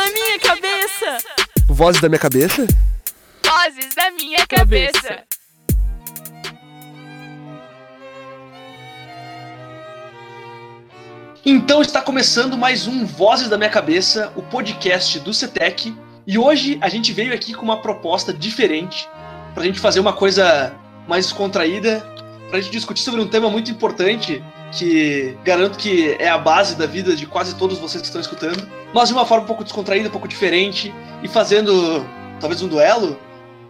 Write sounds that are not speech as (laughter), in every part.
da minha cabeça. Vozes da minha cabeça? Vozes da minha cabeça. Então está começando mais um Vozes da Minha Cabeça, o podcast do CETEC. E hoje a gente veio aqui com uma proposta diferente para a gente fazer uma coisa mais descontraída, para a gente discutir sobre um tema muito importante que garanto que é a base da vida de quase todos vocês que estão escutando, mas de uma forma um pouco descontraída, um pouco diferente e fazendo talvez um duelo,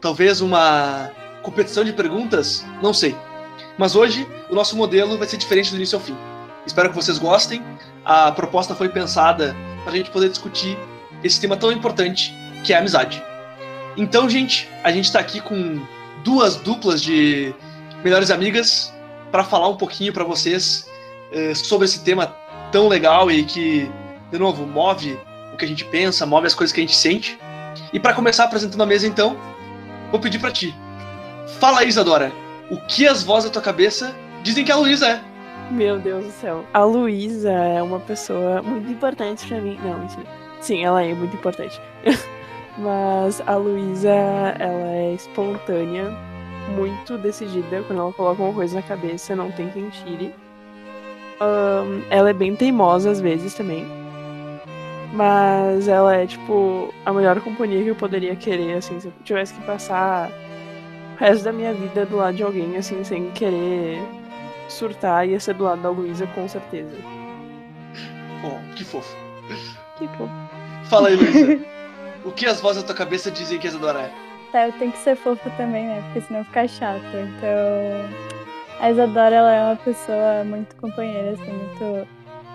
talvez uma competição de perguntas, não sei. Mas hoje o nosso modelo vai ser diferente do início ao fim. Espero que vocês gostem. A proposta foi pensada para a gente poder discutir esse tema tão importante que é a amizade. Então, gente, a gente está aqui com duas duplas de melhores amigas para falar um pouquinho para vocês uh, sobre esse tema tão legal e que, de novo, move o que a gente pensa, move as coisas que a gente sente. E para começar apresentando a mesa, então, vou pedir para ti. Fala Isadora, o que as vozes da tua cabeça dizem que a Luísa é? Meu Deus do céu. A Luísa é uma pessoa muito importante para mim. Não, mentira. Sim, ela é muito importante. (laughs) Mas a Luísa, ela é espontânea, muito decidida. Quando ela coloca uma coisa na cabeça, não tem quem tire. Um, ela é bem teimosa às vezes também. Mas ela é, tipo, a melhor companhia que eu poderia querer, assim, se eu tivesse que passar o resto da minha vida do lado de alguém, assim, sem querer surtar, ia ser do lado da Luísa, com certeza. Oh, que fofo. Que fofo. Fala aí, Luísa. (laughs) o que as vozes da tua cabeça dizem que a Isadora é? Tá, eu tenho que ser fofa também, né? Porque senão fica chato. Então, a Isadora, ela é uma pessoa muito companheira, assim, muito.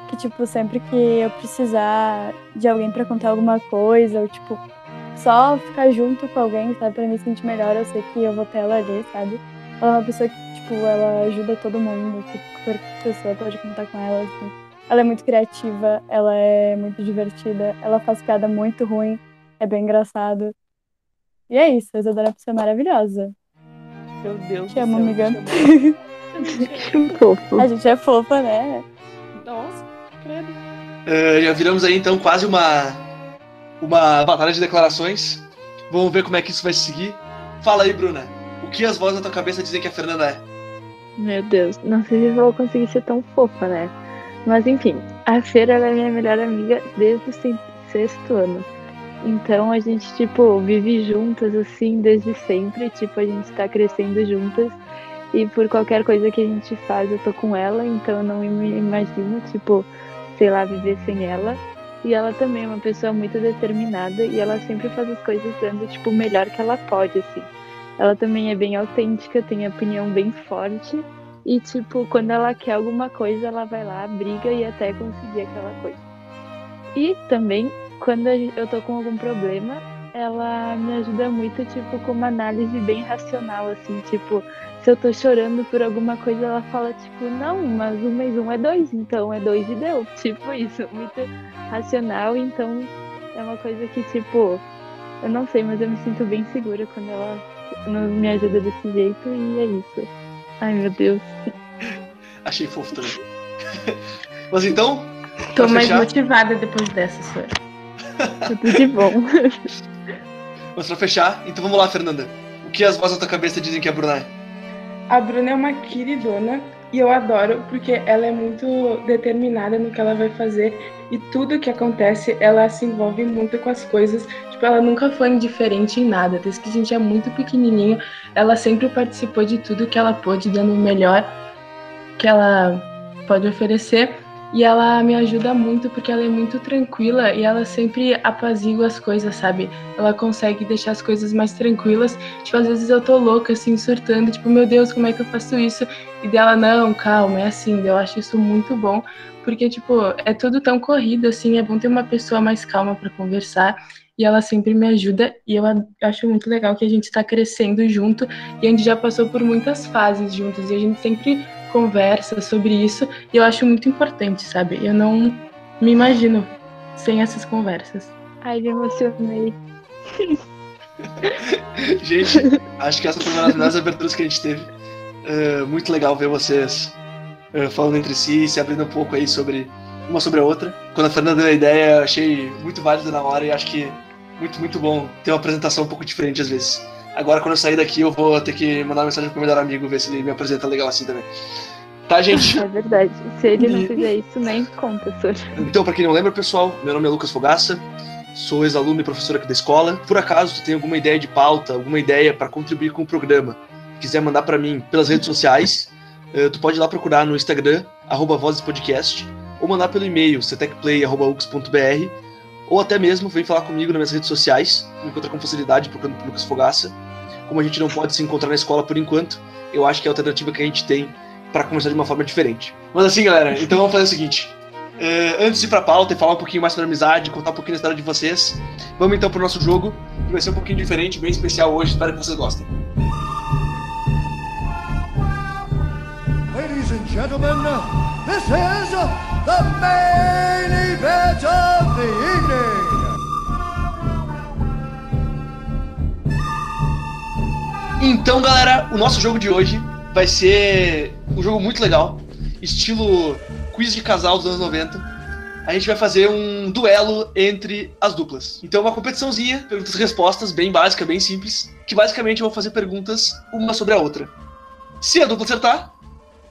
Que, tipo, sempre que eu precisar de alguém pra contar alguma coisa, ou, tipo, só ficar junto com alguém, sabe, pra me sentir melhor, eu sei que eu vou ter ela ali, sabe? Ela é uma pessoa que, tipo, ela ajuda todo mundo, que qualquer pessoa pode contar com ela, assim. Ela é muito criativa, ela é muito divertida, ela faz piada muito ruim, é bem engraçado. E é isso, a Isadora é uma pessoa maravilhosa. Meu Deus Te amo, do céu. amiga. te amo. (laughs) Que fofo. A gente é fofa, né? Nossa, credo. Uh, já viramos aí então quase uma uma batalha de declarações. Vamos ver como é que isso vai seguir. Fala aí, Bruna. O que as vozes da tua cabeça dizem que a Fernanda é? Meu Deus, não sei se eu vou conseguir ser tão fofa, né? Mas enfim, a Feira ela é minha melhor amiga desde o se- sexto ano. Então a gente, tipo, vive juntas assim desde sempre. Tipo, a gente tá crescendo juntas. E por qualquer coisa que a gente faz, eu tô com ela. Então eu não me imagino, tipo, sei lá, viver sem ela. E ela também é uma pessoa muito determinada. E ela sempre faz as coisas dando, tipo, o melhor que ela pode, assim. Ela também é bem autêntica, tem opinião bem forte. E, tipo, quando ela quer alguma coisa, ela vai lá, briga e até conseguir aquela coisa. E também, quando eu tô com algum problema, ela me ajuda muito, tipo, com uma análise bem racional, assim, tipo, se eu tô chorando por alguma coisa, ela fala, tipo, não, mas um mais um é dois, então é dois e deu. (laughs) Tipo isso, muito racional, então é uma coisa que, tipo, eu não sei, mas eu me sinto bem segura quando ela me ajuda desse jeito e é isso. Ai meu Deus. (laughs) Achei fofo também. (laughs) Mas então, Tô mais fechar? motivada depois dessa, senhora. Tudo de bom. (laughs) mas pra fechar, então vamos lá, Fernanda. O que as vozes da tua cabeça dizem que a Bruna é? A Bruna é uma queridona e eu adoro porque ela é muito determinada no que ela vai fazer e tudo que acontece ela se envolve muito com as coisas. Tipo, ela nunca foi indiferente em nada. Desde que a gente é muito pequenininho, ela sempre participou de tudo que ela pôde, dando o melhor que ela pode oferecer. E ela me ajuda muito porque ela é muito tranquila e ela sempre apazigua as coisas, sabe? Ela consegue deixar as coisas mais tranquilas. Tipo, às vezes eu tô louca, assim, surtando, tipo, meu Deus, como é que eu faço isso? E dela, não, calma, é assim. Eu acho isso muito bom, porque, tipo, é tudo tão corrido, assim, é bom ter uma pessoa mais calma para conversar. E ela sempre me ajuda, e eu acho muito legal que a gente tá crescendo junto, e a gente já passou por muitas fases juntos, e a gente sempre conversa sobre isso, e eu acho muito importante, sabe? Eu não me imagino sem essas conversas. Ai, me emocionei. (laughs) Gente, acho que essa foi uma das melhores aberturas que a gente teve. Uh, muito legal ver vocês uh, falando entre si, se abrindo um pouco aí sobre uma sobre a outra. Quando a Fernanda deu a ideia, eu achei muito válido na hora e acho que muito, muito bom ter uma apresentação um pouco diferente às vezes. Agora, quando eu sair daqui, eu vou ter que mandar uma mensagem pro meu melhor amigo, ver se ele me apresenta legal assim também. Tá, gente? (laughs) É verdade. Se ele não fizer isso, nem conta, Sor. Então, pra quem não lembra, pessoal, meu nome é Lucas Fogaça, sou ex-aluno e professor aqui da escola. Por acaso tu tem alguma ideia de pauta, alguma ideia para contribuir com o programa, quiser mandar para mim pelas redes sociais, eh, tu pode ir lá procurar no Instagram, arroba vozespodcast, ou mandar pelo e-mail, cetecplay.ux.br, ou até mesmo vem falar comigo nas minhas redes sociais, me encontra com facilidade procurando por Lucas Fogaça. Como a gente não pode se encontrar na escola por enquanto, eu acho que é a alternativa que a gente tem para começar de uma forma diferente. Mas assim, galera, então vamos fazer o seguinte. Eh, antes de ir pra pauta e falar um pouquinho mais sobre amizade, contar um pouquinho da história de vocês, vamos então pro nosso jogo, que vai ser um pouquinho diferente, bem especial hoje, espero que vocês gostem. Ladies and gentlemen, this is the main event of the evening. Então, galera, o nosso jogo de hoje vai ser um jogo muito legal, estilo quiz de casal dos anos 90. A gente vai fazer um duelo entre as duplas. Então, uma competiçãozinha, perguntas e respostas, bem básica, bem simples, que basicamente eu vou fazer perguntas uma sobre a outra. Se a dupla acertar,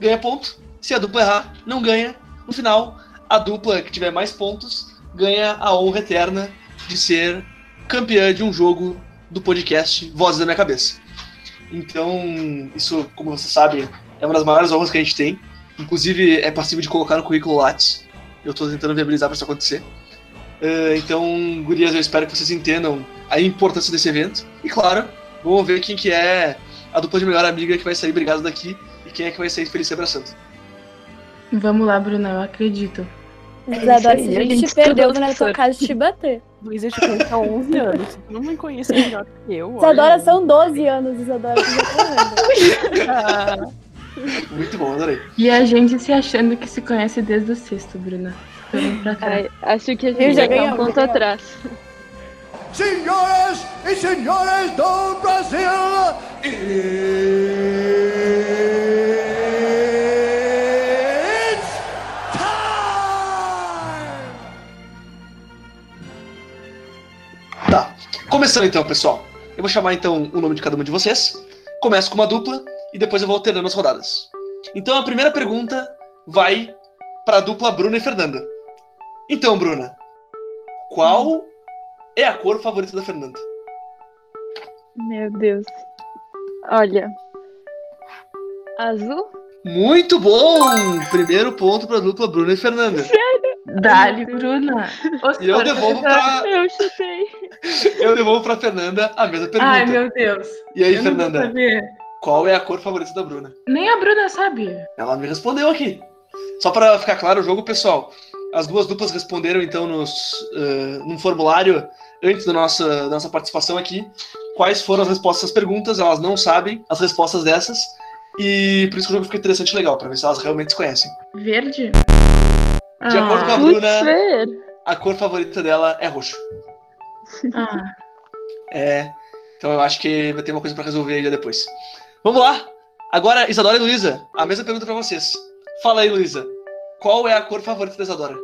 ganha ponto. Se a dupla errar, não ganha. No final, a dupla que tiver mais pontos ganha a honra eterna de ser campeã de um jogo do podcast Vozes da Minha Cabeça. Então, isso, como você sabe, é uma das maiores honras que a gente tem. Inclusive, é passível de colocar no currículo Lattes. Eu tô tentando viabilizar para isso acontecer. Eh, então, gurias, eu espero que vocês entendam a importância desse evento. E, claro, vamos ver quem que é a dupla de melhor amiga que vai sair brigada daqui e quem é que vai sair feliz se abraçando. Vamos lá, Bruna, eu acredito. Isadora, isso se a gente gente te perdeu na tua professor. casa te bater. Luísa te conhece há 11 anos. Tu não me conhece melhor que eu. Isadora olha. são 12 anos, Isadora. Ah, (laughs) Muito bom, adorei. E a gente se achando que se conhece desde o sexto, Bruna. Vamos pra cá. Ai, acho que a Eu gente já já tá ganhei, um ponto ganhei. atrás. Senhoras e senhores do Brasil, it's Começando então, pessoal. Eu vou chamar então o nome de cada uma de vocês. Começo com uma dupla e depois eu vou alternando as rodadas. Então a primeira pergunta vai para a dupla Bruna e Fernanda. Então, Bruna, qual é a cor favorita da Fernanda? Meu Deus. Olha. Azul? Muito bom! Primeiro ponto para a dupla Bruna e Fernanda. Dali, Bruna. Ô, E eu devolvo tá- para Eu chutei. eu devolvo para Fernanda a mesma pergunta. Ai, meu Deus. E aí, eu Fernanda, qual é a cor favorita da Bruna? Nem a Bruna sabe. Ela me respondeu aqui. Só para ficar claro o jogo, pessoal. As duas duplas responderam então nos, eh, num formulário antes da nossa, da nossa participação aqui. Quais foram as respostas às perguntas? Elas não sabem as respostas dessas. E por isso que o jogo fica interessante e legal, para ver se elas realmente se conhecem. Verde? De acordo com a ah, Bruna, a cor favorita dela é roxo. (laughs) ah, É. Então eu acho que vai ter uma coisa para resolver aí já depois. Vamos lá! Agora, Isadora e Luísa, a mesma pergunta para vocês. Fala aí, Luísa. Qual é a cor favorita da Isadora?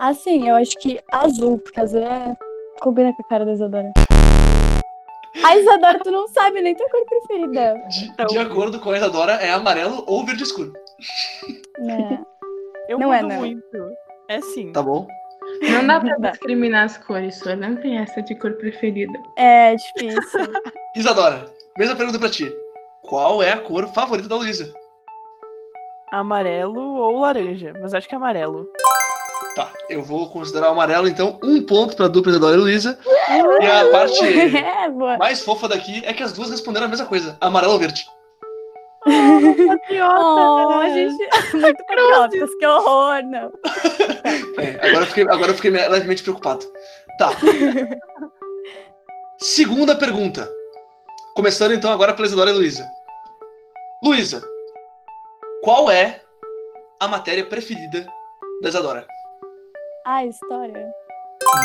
Assim, eu acho que azul, porque azul é... combina com a cara da Isadora. A Isadora, tu não sabe nem tua cor preferida. De, de acordo com a Isadora, é amarelo ou verde escuro. Né? Eu Não mudo é, não. muito. É sim. Tá bom? não dá pra (laughs) discriminar as cores, só não tem essa de cor preferida. É difícil. (laughs) Isadora, mesma pergunta pra ti. Qual é a cor favorita da Luísa? Amarelo ou laranja, mas acho que é amarelo. Tá, eu vou considerar o amarelo, então, um ponto pra dupla Isadora e Luísa. E a parte (laughs) É, mais fofa daqui é que as duas responderam a mesma coisa: amarelo ou verde. Oh, a gente... (laughs) Muito patrióticas, que horror, não. É, agora eu fiquei, agora eu fiquei levemente preocupado. Tá. Segunda pergunta. Começando então agora pela Isadora e Luísa. Luísa, qual é a matéria preferida da Isadora? Ah, história.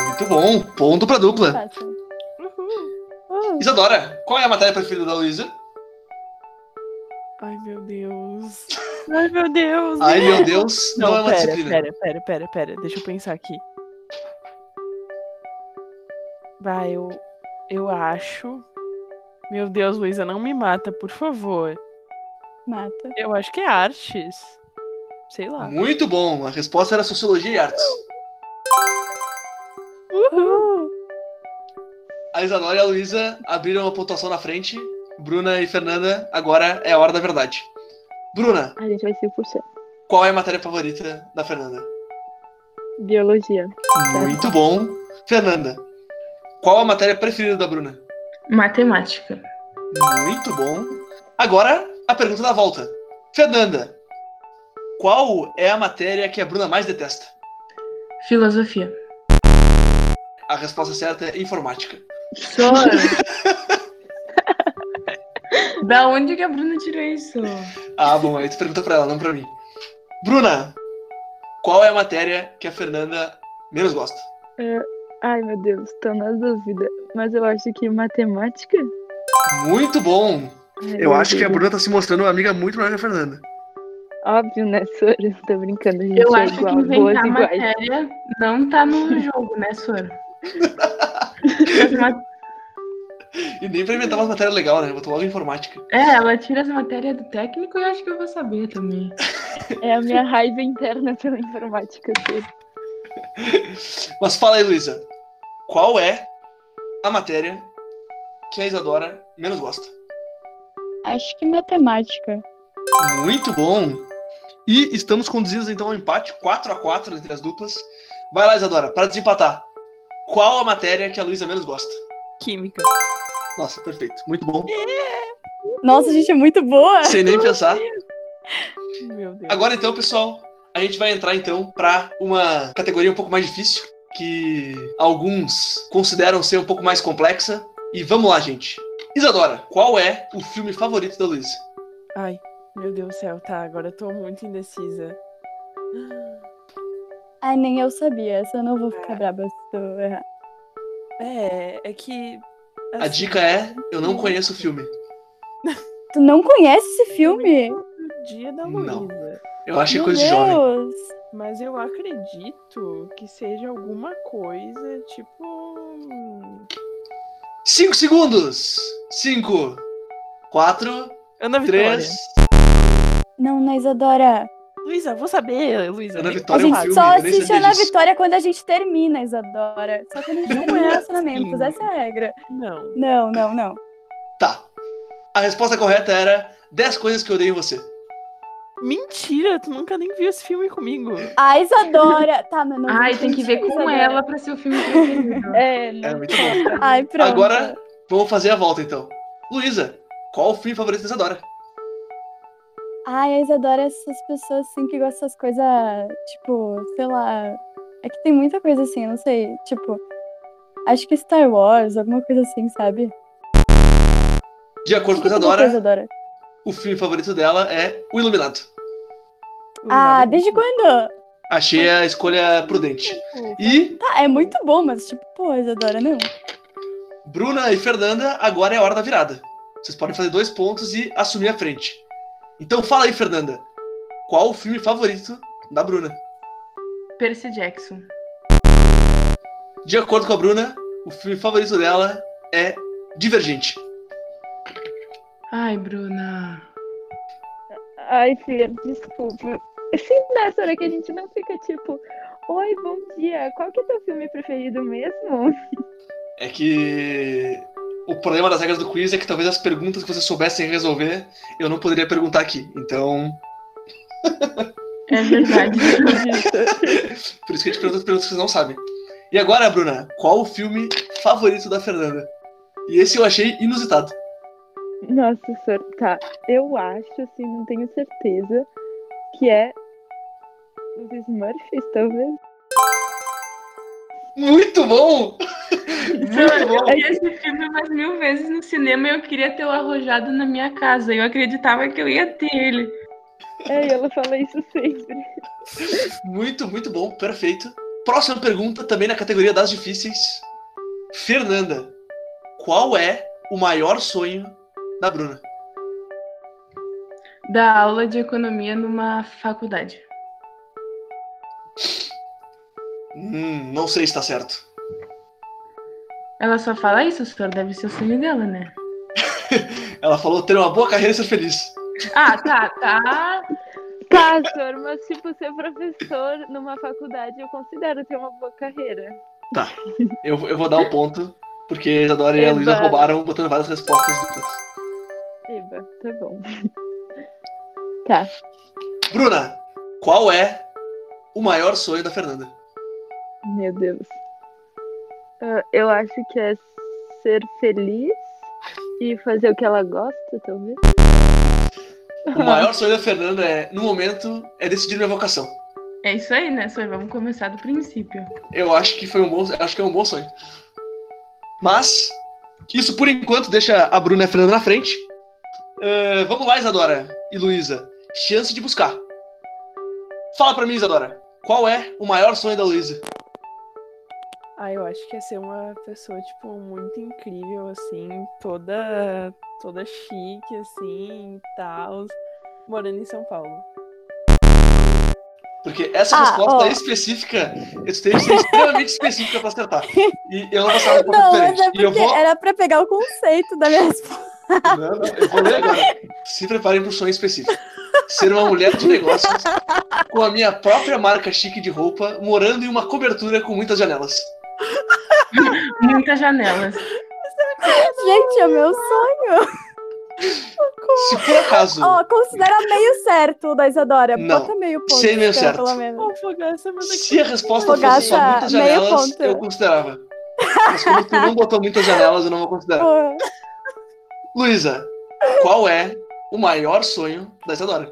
Muito bom, ponto pra dupla. Fácil. Uhul. Isadora, qual é a matéria preferida da Luísa? (laughs) Ai, meu Deus. Ai, meu Deus. Ai, meu Deus, não, é uma pera, disciplina. pera, pera, pera, pera. Deixa eu pensar aqui. Vai, eu, eu acho. Meu Deus, Luísa, não me mata, por favor. Mata. Eu acho que é artes. Sei lá. Muito bom, a resposta era Sociologia e Artes. Uhul. A Isadora e a Luísa abriram a pontuação na frente. Bruna e Fernanda, agora é a hora da verdade. Bruna, A gente vai 5%. qual é a matéria favorita da Fernanda? Biologia. Muito bom. Fernanda, qual a matéria preferida da Bruna? Matemática. Muito bom. Agora, a pergunta da volta. Fernanda, qual é a matéria que a Bruna mais detesta? Filosofia. A resposta certa é informática. Sora. (laughs) (laughs) da onde que a Bruna tirou isso? Ah, bom, aí tu pergunta pra ela, não pra mim. Bruna, qual é a matéria que a Fernanda menos gosta? Ai, meu Deus, tô na dúvida. Mas eu acho que matemática? Muito bom. Ai, Eu acho que a Deus. Bruna tá se mostrando uma amiga muito melhor que a Fernanda. Óbvio, né, Sora? Tô brincando, a gente Eu é acho igual, que inventar iguais. matéria não tá no jogo, né, Sora? (laughs) (laughs) E nem pra inventar uma matéria legal, né? Botou logo informática. É, ela tira as matérias do técnico e eu acho que eu vou saber também. (laughs) É a minha raiva interna pela informática. Sora. (laughs) Mas fala aí, Luísa. Qual é a matéria que a Isadora menos gosta? Acho que matemática. Muito bom. E estamos conduzidos então ao empate, 4 a 4 entre as duplas. Vai lá, Isadora, para desempatar. Qual a matéria que a Luísa menos gosta? Química. Nossa, perfeito. Muito bom. Nossa, a gente é muito boa. Sem nem pensar. Meu Deus. Agora então, pessoal, a gente vai entrar então para uma categoria um pouco mais difícil, que alguns consideram ser um pouco mais complexa. E vamos lá, gente. Isadora, qual é o filme favorito da Luísa? Ai, meu Deus do céu, tá. Agora eu tô muito indecisa. Ai, nem eu sabia. Essa eu não vou ficar braba se eu errar. É, é que. A assim, dica é: eu não conheço o filme. (laughs) Tu não conhece esse filme? o Dia da Não. Luísa. Eu acho que é coisa de jovem. Mas eu acredito que seja alguma coisa tipo. hum, Cinco segundos! Cinco, quatro, Ana Vitória. três. Não, na Isadora. Luísa, vou saber, Luísa. Ana A Vitória é um gente filme, só assiste Ana disso. Vitória quando a gente termina, Isadora. Só quando a gente (laughs) Não termina é relacionamentos. Essa é a regra. Não. Não, não, não. Tá. A resposta correta era 10 coisas que eu odeio em você. Mentira, tu nunca nem viu esse filme comigo. A Isadora. Tá, mas não. Ai, tem que ver com Isadora. ela pra ser o filme preferido. É, (laughs) É não. muito bom. Ai, pronto. Agora, vamos fazer a volta então. Luísa, qual o filme favorito da Isadora? Ai, a Isadora é essas pessoas assim que gostam dessas coisas, tipo, sei lá. É que tem muita coisa assim, eu não sei. Tipo, acho que Star Wars, alguma coisa assim, sabe? De acordo com a Isadora, Isadora? o filme favorito dela é O Iluminado. Ah, desde quando? Achei a escolha prudente. E Tá, é muito bom, mas tipo, pô, Isadora, não. Bruna e Fernanda, agora é a hora da virada. Vocês podem fazer dois pontos e assumir a frente. Então fala aí, Fernanda. Qual o filme favorito da Bruna? Percy Jackson. De acordo com a Bruna, o filme favorito dela é Divergente. Ai, Bruna. Ai, Fia, desculpa. Sim, nessa hora que a gente não fica tipo, oi, bom dia, qual que é teu filme preferido mesmo? É que o problema das regras do quiz é que talvez as perguntas que vocês soubessem resolver, eu não poderia perguntar aqui. Então, É verdade. (laughs) por isso que a gente pergunta as perguntas que vocês não sabem. E agora, Bruna, qual o filme favorito da Fernanda? E esse eu achei inusitado. Nossa, senhora, tá. Eu acho, assim, não tenho certeza, que é os Smurfs, talvez. Muito bom! Juro, eu vi esse filme umas mil vezes no cinema e eu queria ter o arrojado na minha casa. Eu acreditava que eu ia ter ele. É, e ela fala isso sempre. Muito, muito bom, perfeito. Próxima pergunta, também na categoria das difíceis. Fernanda, qual é o maior sonho da Bruna? Dar aula de economia numa faculdade. Hum, não sei se tá certo. Ela só fala isso, senhor. Deve ser o sonho dela, né? (laughs) Ela falou ter uma boa carreira e ser feliz. Ah, tá, tá. (laughs) Tá, senhor, mas tipo, ser professor numa faculdade eu considero ter uma boa carreira. Tá. Eu, eu vou dar o ponto, porque a Isadora e a Luísa roubaram botando várias respostas duplas. Eba, tá bom. Tá. Bruna, qual é o maior sonho da Fernanda? Meu Deus. Ah, eu acho que é ser feliz e fazer o que ela gosta, talvez. O maior sonho da Fernanda é, no momento, é decidir minha vocação. É isso aí, né, senhor? Vamos começar do princípio. Eu acho que foi um bom, acho que é um bom sonho. Mas isso por enquanto deixa a Bruna e a Fernanda na frente. Ah, vamos lá, Isadora e Luísa. Chance de buscar. Fala pra mim, Isadora. Qual é o maior sonho da Luísa? Ah, eu acho que é ser uma pessoa, tipo, muito incrível, assim, toda, toda chique, assim, e tal, morando em São Paulo. Porque essa Ah, resposta ó. é específica, eu tenho que ser extremamente específica pra acertar. E eu não vou saber pouco Não, mas diferente. é E eu vou. era pra pegar o conceito da minha resposta. Não, não, eu vou ler agora. Se preparem para um sonho específico. Ser uma mulher de negócios com a minha própria marca chique de roupa, morando em uma cobertura com muitas janelas. Muitas janelas. Gente, é meu sonho. Se por acaso. Ó, considera meio certo o da Isadora. Não, Bota meio ponto. sei meio então, certo. Pelo menos. Fogaça. Se a resposta fosse só muitas janelas, eu considerava. Mas como tu não botou muitas janelas, eu não vou considerar. Luísa, qual é o maior sonho da Isadora?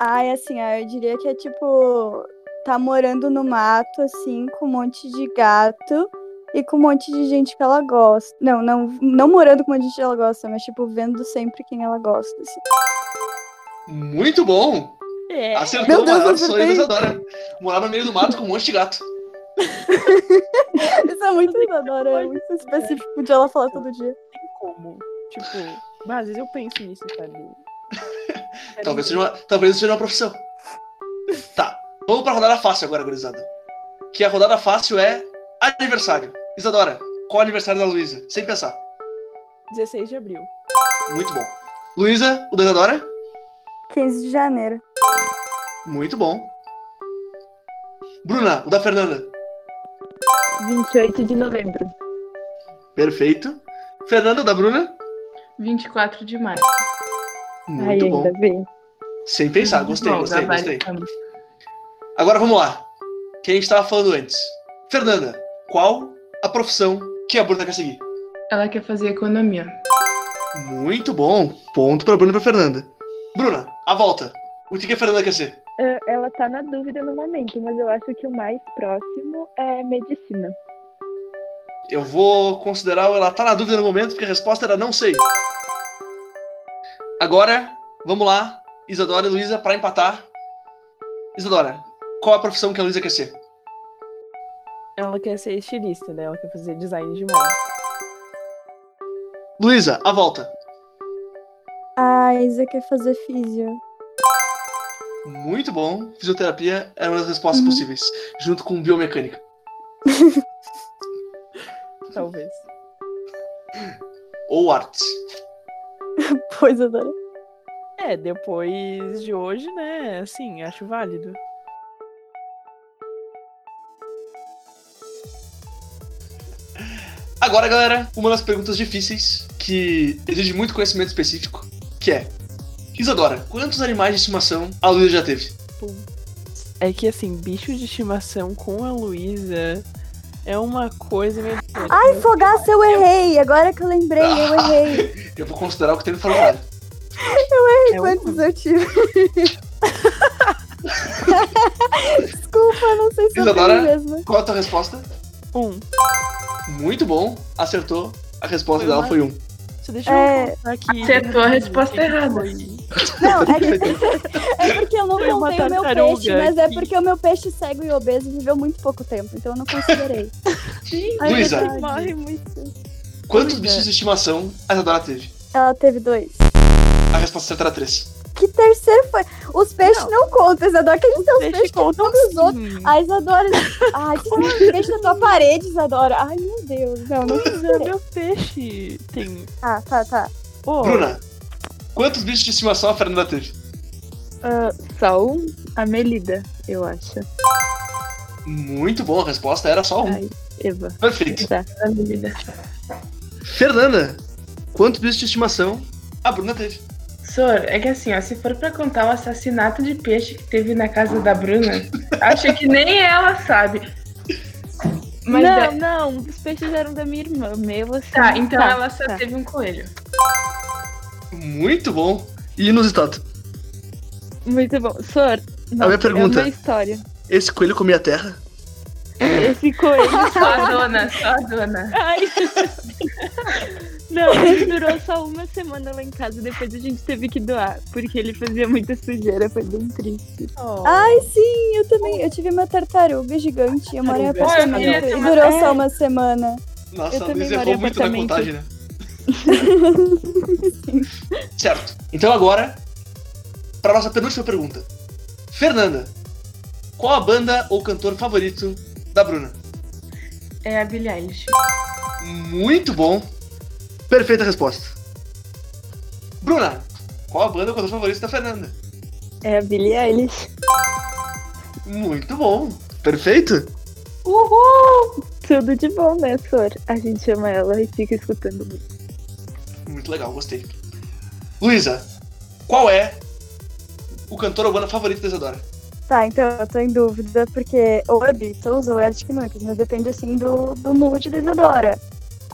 Ai, assim, eu diria que é tipo. Tá morando no mato, assim, com um monte de gato e com um monte de gente que ela gosta. Não, não, não morando com um monte de gente que ela gosta, mas, tipo, vendo sempre quem ela gosta, assim. Muito bom! É. Acertou Meu o Deus, maior eu sonho da. Isadora. Morar no meio do mato com um monte de gato. (laughs) Isso é muito Isadora, é muito específico de ela falar todo dia. tem como. Tipo, mas às vezes eu penso nisso, sabe? (laughs) Talvez seja uma, talvez seja uma profissão. Tá. Vamos pra rodada fácil agora, gurizada. Que a rodada fácil é aniversário. Isadora, qual é o aniversário da Luísa? Sem pensar. 16 de abril. Muito bom. Luísa, o da Isadora? 15 de janeiro. Muito bom. Bruna, o da Fernanda? 28 de novembro. Perfeito. Fernanda, o da Bruna? 24 de março. Muito Ai, bom. ainda bem. Sem pensar, gostei, Bom, gostei, trabalho gostei. também. Agora vamos lá. Que a gente tava falando antes. Fernanda, qual a profissão que a Bruna quer seguir? Ela quer fazer economia. Muito bom. Ponto pra Bruna e pra Fernanda. Bruna, a volta. O que que a Fernanda quer ser? Ah, Ela tá na dúvida no momento, mas eu acho que o mais próximo é medicina. Eu vou considerar ela tá na dúvida no momento, porque a resposta era não sei. Agora, vamos lá, Isadora e Luísa, pra empatar. Isadora, qual a profissão que a Luísa quer ser? Ela quer ser estilista, né? Ela quer fazer design de moda. Luísa, a volta. A Isa quer fazer físio. Muito bom. Fisioterapia é uma das respostas possíveis, junto com biomecânica. (laughs) Talvez. Ou artes. Pois, Isadora. É, depois de hoje, né? Assim, acho válido. Agora, galera, uma das perguntas difíceis que exige muito conhecimento específico, que é Isadora, quantos animais de estimação a Luísa já teve? É que, assim, bicho de estimação com a Luísa é uma coisa meio. Ai, Fogaça, eu errei. Agora que eu lembrei, eu errei. (laughs) Eu vou considerar o que tem no formulário. É Quantos eu tive? (laughs) Desculpa, não sei se eu Isadora? tenho mesmo. Qual a tua resposta? Um. Muito bom, acertou. A resposta Foi dela uma- foi um. Você deixa É, eu aqui. Acertou a resposta errada. Não, é, que- (laughs) é porque eu não Foi contei o meu peixe, mas é que- porque o meu peixe cego e obeso viveu muito pouco tempo, então eu não considerei. Ai, Luísa. Morre muito. Quantos Luísa. bichos de estimação a Isadora teve? Ela teve dois. A resposta certa era três. Que terceiro foi? Os peixes não, contam, Isadora. Aqueles são os Peixe peixes que contam todos os outros. sim. A Isadora. Ai, (laughs) um peixe da tua parede, Isadora. Ai, meu Deus. Não, não é quiser. meu peixe. Tem. Ah, tá, tá. Pô, Bruna, quantos bichos de estimação a Fernanda teve? Ah, só um? A Melida, eu acho. Muito bom, a resposta era só um. Ai, Eva. Perfeito. Tá. Da vida. Fernanda, quantos bichos de estimação a Bruna teve? Sor, é que assim, ó, se for pra contar o assassinato de peixe que teve na casa da Bruna, acho que nem ela sabe. Mas não, é- não, os peixes eram da minha irmã. Meu, assim. Tá, então tá, ela só tá. teve um coelho. Muito bom. E inusitado. Muito bom. Sor, A minha pergunta. É uma história. Esse coelho comia terra? Esse coelho. (laughs) Só a dona, só a dona. Ai. (laughs) Não, ele durou só uma semana lá em casa, depois a gente teve que doar, porque ele fazia muita sujeira, foi bem triste. ó, Ai, sim, eu também. Eu tive uma tartaruga gigante. Eu moro em. Oh, queria apartamento. E durou É. só uma semana. Nossa, Eu a também Luísa moro em errou muito na contagem, né? (laughs) certo. Então agora, para nossa penúltima pergunta. Fernanda, qual a banda ou cantor favorito da Bruna? É a Billie Eilish. Muito bom. Perfeita resposta. Bruna, qual a banda ou cantor favorito da Fernanda? É a Billie Eilish. Muito bom. Perfeito? Tudo de bom, né, Sor? A gente ama ela e fica escutando muito. Muito legal, gostei. Luísa, qual é o cantor ou banda favorito da Isadora? Tá, então eu tô em dúvida, porque ou é Beatles ou é Arctic Monkeys, mas depende assim do, do mood da Isadora.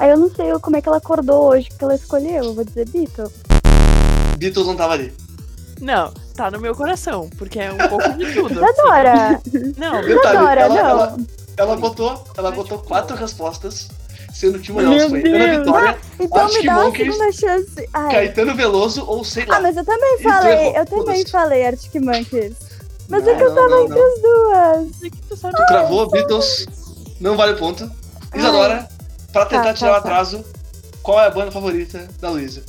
Aí eu não sei como é que ela acordou hoje, que ela escolheu. Eu vou dizer Beatles. Beatles não tava ali. Não, tá no meu coração, porque é um pouco de tudo. (laughs) Isadora! Não, Detalhe, Isadora, ela, não. ela, ela botou, ela botou tipo- quatro respostas, sendo que uma delas foi Ana. Vitória, Então Arctic me dá uma Monkeys, segunda chance. Ai. Caetano Veloso ou sei lá. Ah, mas eu também falei, eu também falei Arctic Monkeys. Mas Não, é que eu não, tava não, entre não. as duas. é que tu sabe Tu cravou Beatles, não vale ponto. Isadora, pra tentar Tá, tirar tá, o atraso, qual é a banda favorita da Luísa?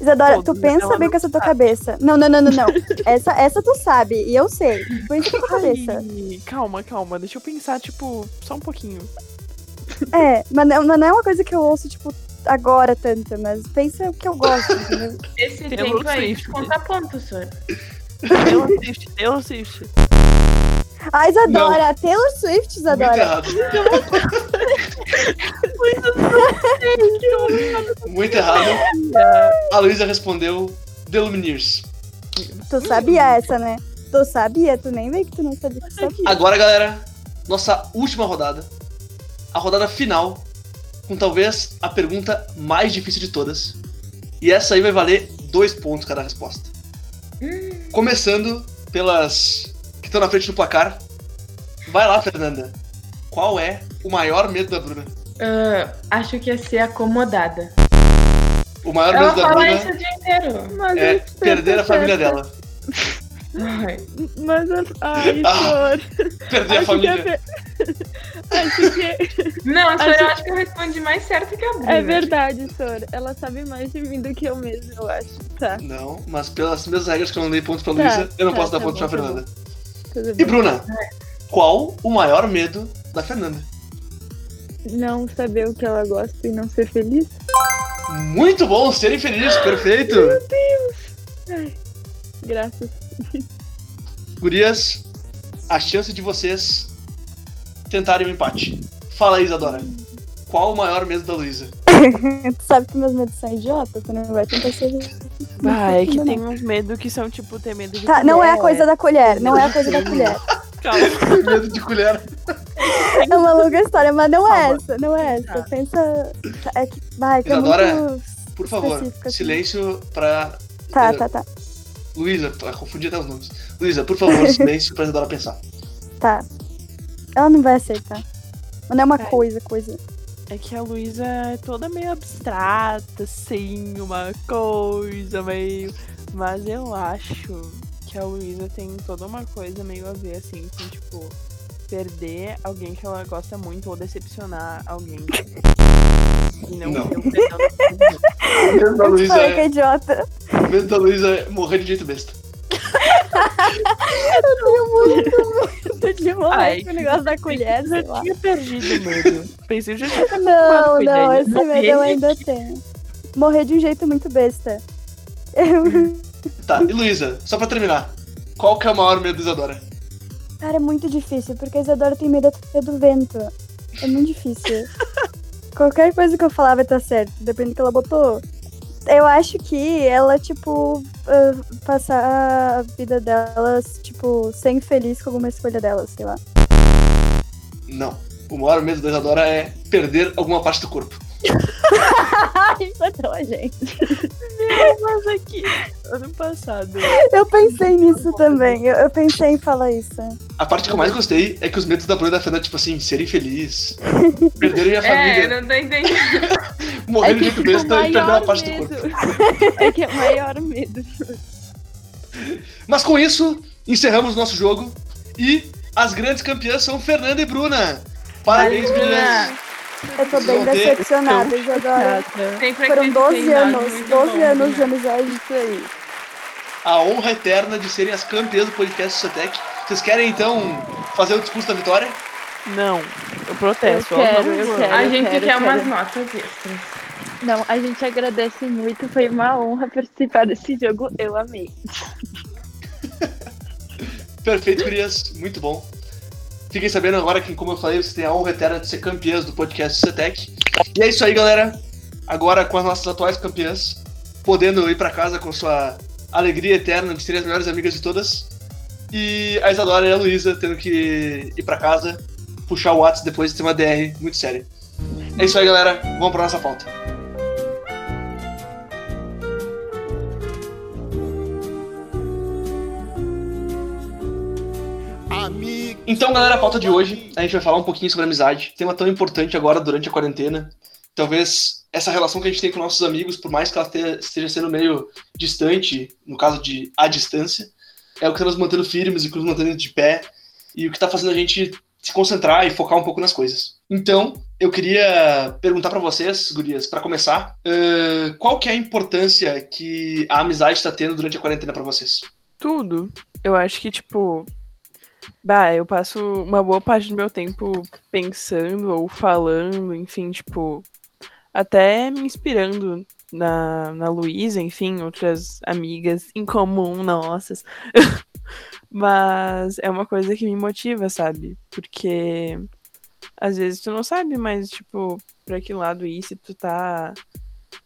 Isadora, Pô, tu mas pensa bem não com essa tua cabeça. Não, não, não, não, não. (laughs) essa, essa tu sabe, e eu sei. Pensa com a tua cabeça. Ai, calma, calma, deixa eu pensar, tipo, só um pouquinho. É, mas não, não é uma coisa que eu ouço, tipo, agora tanto, mas pensa o que eu gosto, entendeu? Esse Taylor tempo aí Swift. de contar pontos, Sor. Taylor Swift, Taylor Swift. Ah, Isadora, Taylor Swift, Isadora. (laughs) Muito errado. A Luísa respondeu The Lumineers. Tu sabia essa, né? Tu sabia, tu nem veio que tu não sabia que tu sabia. Agora, galera, nossa última rodada. A rodada final, com talvez a pergunta mais difícil de todas. E essa aí vai valer dois pontos cada resposta. Começando pelas que estão na frente do placar. Vai lá, Fernanda. Qual é o maior medo da Bruna? Ah, acho que ia ser acomodada. O maior Ela medo da fala Bruna isso o dia inteiro. Mas é perder a família dela. Ai, Mas eu... Ai, Ah, Sor. Perder a Acho que família. é ver- Acho que (laughs) Não, Sor, Acho- eu acho que eu respondi mais certo que a Bruna. é verdade, Sor. Ela sabe mais de mim do que eu mesma, eu acho. Tá, Não, mas pelas mesmas regras que eu não dei pontos pra Tá, Luísa, eu não tá, posso dar tá pontos bom, pra tá Fernanda. E. Bruna, qual o maior medo da Fernanda? Não saber o que ela gosta e não ser feliz? Muito bom, ser infeliz, perfeito. Ai, graças. Gurias, a chance de vocês tentarem um empate. Fala aí, Isadora. Qual o maior medo da Luísa? (laughs) tu sabe que meus medos são idiotas, tu não vai tentar ser. Ah, é que Não, tem não. uns medos que são, tipo, ter medo de Tá, não é a colher. coisa da colher, não é a coisa da colher. Calma. medo de colher. É uma longa história, mas não é essa, não é essa. Tá. Pensa. É que. Vai, que é Isadora. Por favor, assim. silêncio pra. Tá, tá, tá. Luísa, pra confundir até os nomes. Luísa, por favor, (laughs) silêncio pra Isadora pensar. Tá. Ela não vai aceitar. Mas não é uma Vai. coisa, coisa. É que a Luísa é toda meio abstrata, assim, uma coisa meio. Mas eu acho que a Luísa tem toda uma coisa meio a ver, assim, com, tipo, perder alguém que ela gosta muito ou decepcionar alguém. E não, Não. o da. O medo Eu Luísa é é, idiota. medo da Luísa morrer de jeito besta. Eu tenho muito medo de morrer Ai, com o negócio da colher, sei Eu lá. tinha perdido o medo. Pensei, eu já tinha Não, não, esse medo eu ainda tenho. Morrer de um jeito muito besta. Eu... Tá, e Luísa, só pra terminar. Qual que é o maior medo da Isadora? Cara, é muito difícil, porque a Isadora tem medo até do vento. É muito difícil. (laughs) Qualquer coisa que eu falar vai estar certo, depende do que ela botou. Eu acho que ela, tipo, ah, passar a vida delas, tipo, ser infeliz com alguma escolha delas, sei lá. Não. O maior medo da Isadora é perder alguma parte do corpo. Ai, matou a gente. Mas aqui, ano passado. Eu pensei nisso também. Eu, eu pensei em falar isso. A parte que eu mais gostei é que os medos da Bruna e da Fernanda, tipo assim, serem felizes, perderem a (laughs) É, família, não tô entendendo. (laughs) morrer É de jeito besta e perder uma parte do medo. corpo. É que é o maior medo. Mas com isso, encerramos nosso jogo e as grandes campeãs são Fernanda e Bruna. Parabéns, meninas! Eu tô bem decepcionada, Isadora. Sempre Foram acreditei 12 em nós, anos, muito 12 bom, anos de Bruna. amizade, isso aí. A honra eterna de serem as campeãs do podcast Sotec. Vocês querem então fazer o discurso da vitória? Não, eu protesto. Eu quero, eu quero. A gente quero, quer eu umas quero. notas extras. Não, a gente agradece muito, foi uma honra participar desse jogo, eu amei. (laughs) Perfeito, Gurias. Muito bom. Fiquem sabendo agora que, como eu falei, vocês têm a honra eterna de ser campeãs do podcast CETEC. E é isso aí, galera. Agora com as nossas atuais campeãs, podendo ir pra casa com sua alegria eterna de serem as melhores amigas de todas. E a Isadora e a Luísa tendo que ir pra casa, puxar o WhatsApp depois de ter uma DR muito séria. É isso aí, galera. Vamos pra nossa pauta. Então, galera, a pauta de hoje, a gente vai falar um pouquinho sobre amizade. Tema tão importante agora durante a quarentena. Talvez essa relação que a gente tem com nossos amigos, por mais que ela te- esteja sendo meio distante, no caso de à distância, é o que está nos mantendo firmes e que nos mantendo de pé e o que está fazendo a gente se concentrar e focar um pouco nas coisas. Então, eu queria perguntar para vocês, gurias, para começar, ãh, qual que é a importância que a amizade está tendo durante a quarentena para vocês? Tudo. Eu acho que, tipo. Bah, eu passo uma boa parte do meu tempo pensando ou falando, enfim, tipo. Até me inspirando na, na Luísa, enfim, outras amigas em comum nossas. (laughs) Mas é uma coisa que me motiva, sabe? Porque às vezes tu não sabe mais, tipo, pra que lado ir, se tu tá,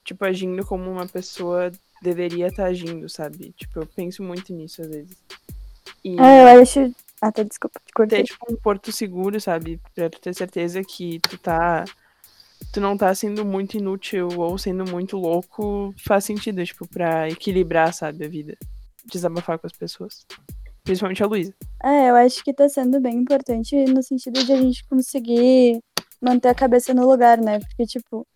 tipo, agindo como uma pessoa deveria estar agindo, sabe? Tipo, eu penso muito nisso às vezes. E Ah, eu acho. Ah, tá, desculpa, te ter, cortei. tipo, um porto seguro, sabe? Pra tu ter certeza que tu tá. Tu não tá sendo muito inútil ou sendo muito louco, faz sentido, tipo, pra equilibrar, sabe, a vida. Desabafar com as pessoas. Principalmente a Luísa. É, eu acho que tá sendo bem importante no sentido de a gente conseguir manter a cabeça no lugar, né? Porque, tipo,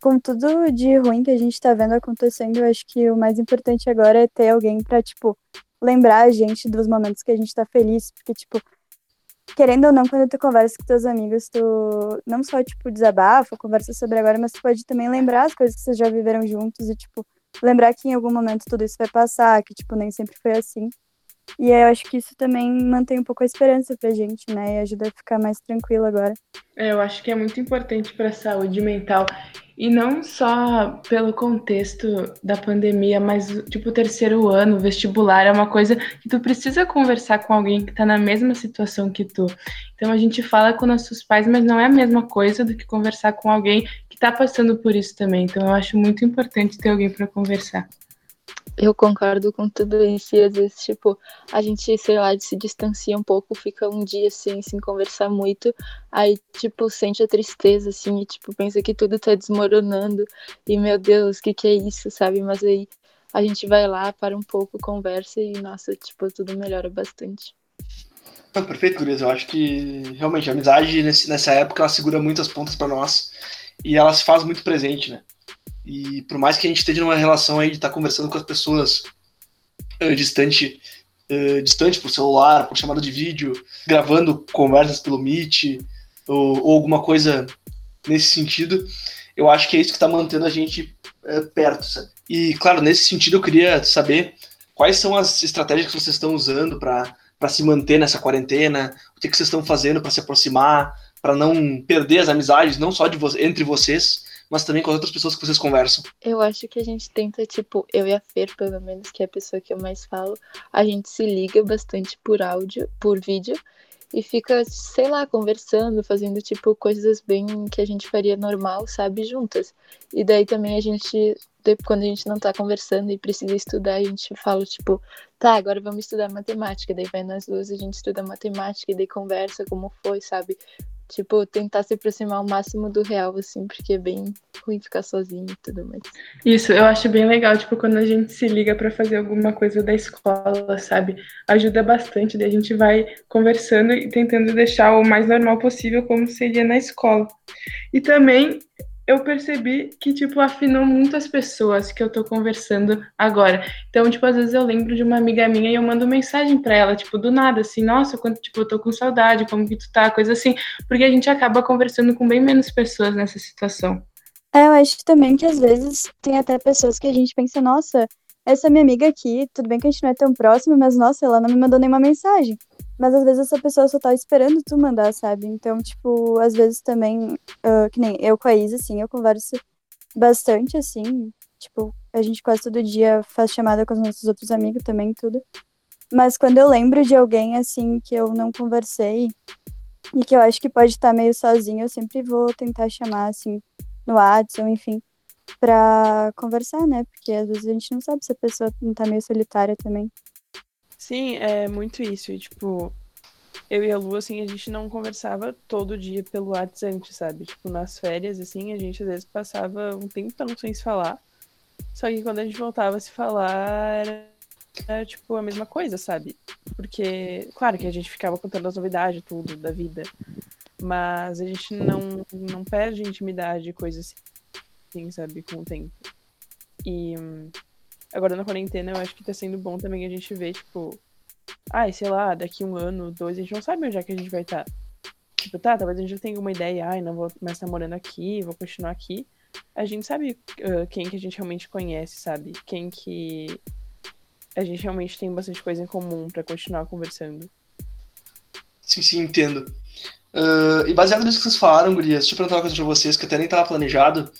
com tudo de ruim que a gente tá vendo acontecendo, eu acho que o mais importante agora é ter alguém pra, tipo, lembrar a gente dos momentos que a gente tá feliz. Porque, tipo, querendo ou não, quando tu conversa com teus amigos, tu não só, tipo, desabafa, conversa sobre agora, mas tu pode também lembrar as coisas que vocês já viveram juntos e, tipo, lembrar que em algum momento tudo isso vai passar, que, tipo, nem sempre foi assim. E eu acho que isso também mantém um pouco a esperança pra gente, né? E ajuda a ficar mais tranquilo agora. É, Eu acho que é muito importante para a saúde mental. E não só pelo contexto da pandemia, mas tipo o terceiro ano, vestibular, é uma coisa que tu precisa conversar com alguém que está na mesma situação que tu. Então a gente fala com nossos pais, mas não é a mesma coisa do que conversar com alguém que está passando por isso também. Então eu acho muito importante ter alguém para conversar. Eu concordo com tudo isso, e às vezes, tipo, a gente, sei lá, se distancia um pouco, fica um dia assim, sem conversar muito, aí, tipo, sente a tristeza, assim, e, tipo, pensa que tudo tá desmoronando, e, meu Deus, o que que é isso, sabe? Mas aí a gente vai lá, para um pouco, conversa, e, nossa, tipo, tudo melhora bastante. Perfeito, Gurias. Eu acho que realmente a amizade nesse- nessa época ela segura muitas pontas pra nós e ela se faz muito presente, né? E por mais que a gente esteja numa relação aí de estar conversando com as pessoas eh, distante, eh, distante por celular, por chamada de vídeo, gravando conversas pelo Meet ou, ou alguma coisa nesse sentido, eu acho que é isso que está mantendo a gente eh, perto, sabe? E, claro, nesse sentido eu queria saber quais são as estratégias que vocês estão usando para se manter nessa quarentena, o que, que vocês estão fazendo para se aproximar, para não perder as amizades, não só de vo entre vocês, mas também com as outras pessoas que vocês conversam. Eu acho que a gente tenta, tipo, eu e a Fer, pelo menos, que é a pessoa que eu mais falo, a gente se liga bastante por áudio, por vídeo, e fica, sei lá, conversando, fazendo, tipo, coisas bem que a gente faria normal, sabe, juntas. E daí também a gente, quando a gente não tá conversando e precisa estudar, a gente fala, tipo, tá, agora vamos estudar matemática. Daí vai nas duas, a gente estuda matemática, e daí conversa como foi, sabe? Tipo, tentar se aproximar ao máximo do real, assim, porque é bem ruim ficar sozinho e tudo mais. Isso, eu acho bem legal, tipo, quando a gente se liga para fazer alguma coisa da escola, sabe? Ajuda bastante, daí a gente vai conversando e tentando deixar o mais normal possível como seria na escola. E também eu percebi que, tipo, afinou muito as pessoas que eu tô conversando agora. Então, tipo, às vezes eu lembro de uma amiga minha e eu mando mensagem para ela, tipo, do nada, assim, nossa, quando, tipo, eu tô com saudade, como que tu tá, coisa assim. Porque a gente acaba conversando com bem menos pessoas nessa situação. É, eu acho também que às vezes tem até pessoas que a gente pensa, nossa, essa minha amiga aqui, tudo bem que a gente não é tão próximo, mas nossa, ela não me mandou nenhuma mensagem. Mas às vezes essa pessoa só tá esperando tu mandar, sabe? Então, tipo, às vezes também, uh, que nem eu com a Isa, assim, eu converso bastante, assim. Tipo, a gente quase todo dia faz chamada com os nossos outros amigos também, tudo. Mas quando eu lembro de alguém, assim, que eu não conversei e que eu acho que pode estar meio sozinho, eu sempre vou tentar chamar, assim, no WhatsApp, enfim, pra conversar, né? Porque às vezes a gente não sabe se a pessoa não tá meio solitária também. Sim, é muito isso. E, tipo, eu e a Lu, assim, a gente não conversava todo dia pelo WhatsApp antes, sabe? Tipo, nas férias, assim, a gente às vezes passava um tempo sem se falar. Só que quando a gente voltava a se falar, era, era, tipo, a mesma coisa, sabe? Porque, claro que a gente ficava contando as novidades, tudo, da vida. Mas a gente não, não perde intimidade, coisa assim, sabe? Com o tempo. E Agora na quarentena eu acho que tá sendo bom também a gente ver, tipo, ai, sei lá, daqui um ano, dois, a gente não sabe onde é que a gente vai estar. Tá. Tipo, tá, talvez a gente já tenha uma ideia, ai, não vou mais estar morando aqui, vou continuar aqui. A gente sabe uh, quem que a gente realmente conhece, sabe? Quem que a gente realmente tem bastante coisa em comum para continuar conversando. Sim, sim, entendo. Uh, e baseado nisso que vocês falaram, Gurias, deixa eu perguntar uma coisa pra vocês que até nem estava planejado.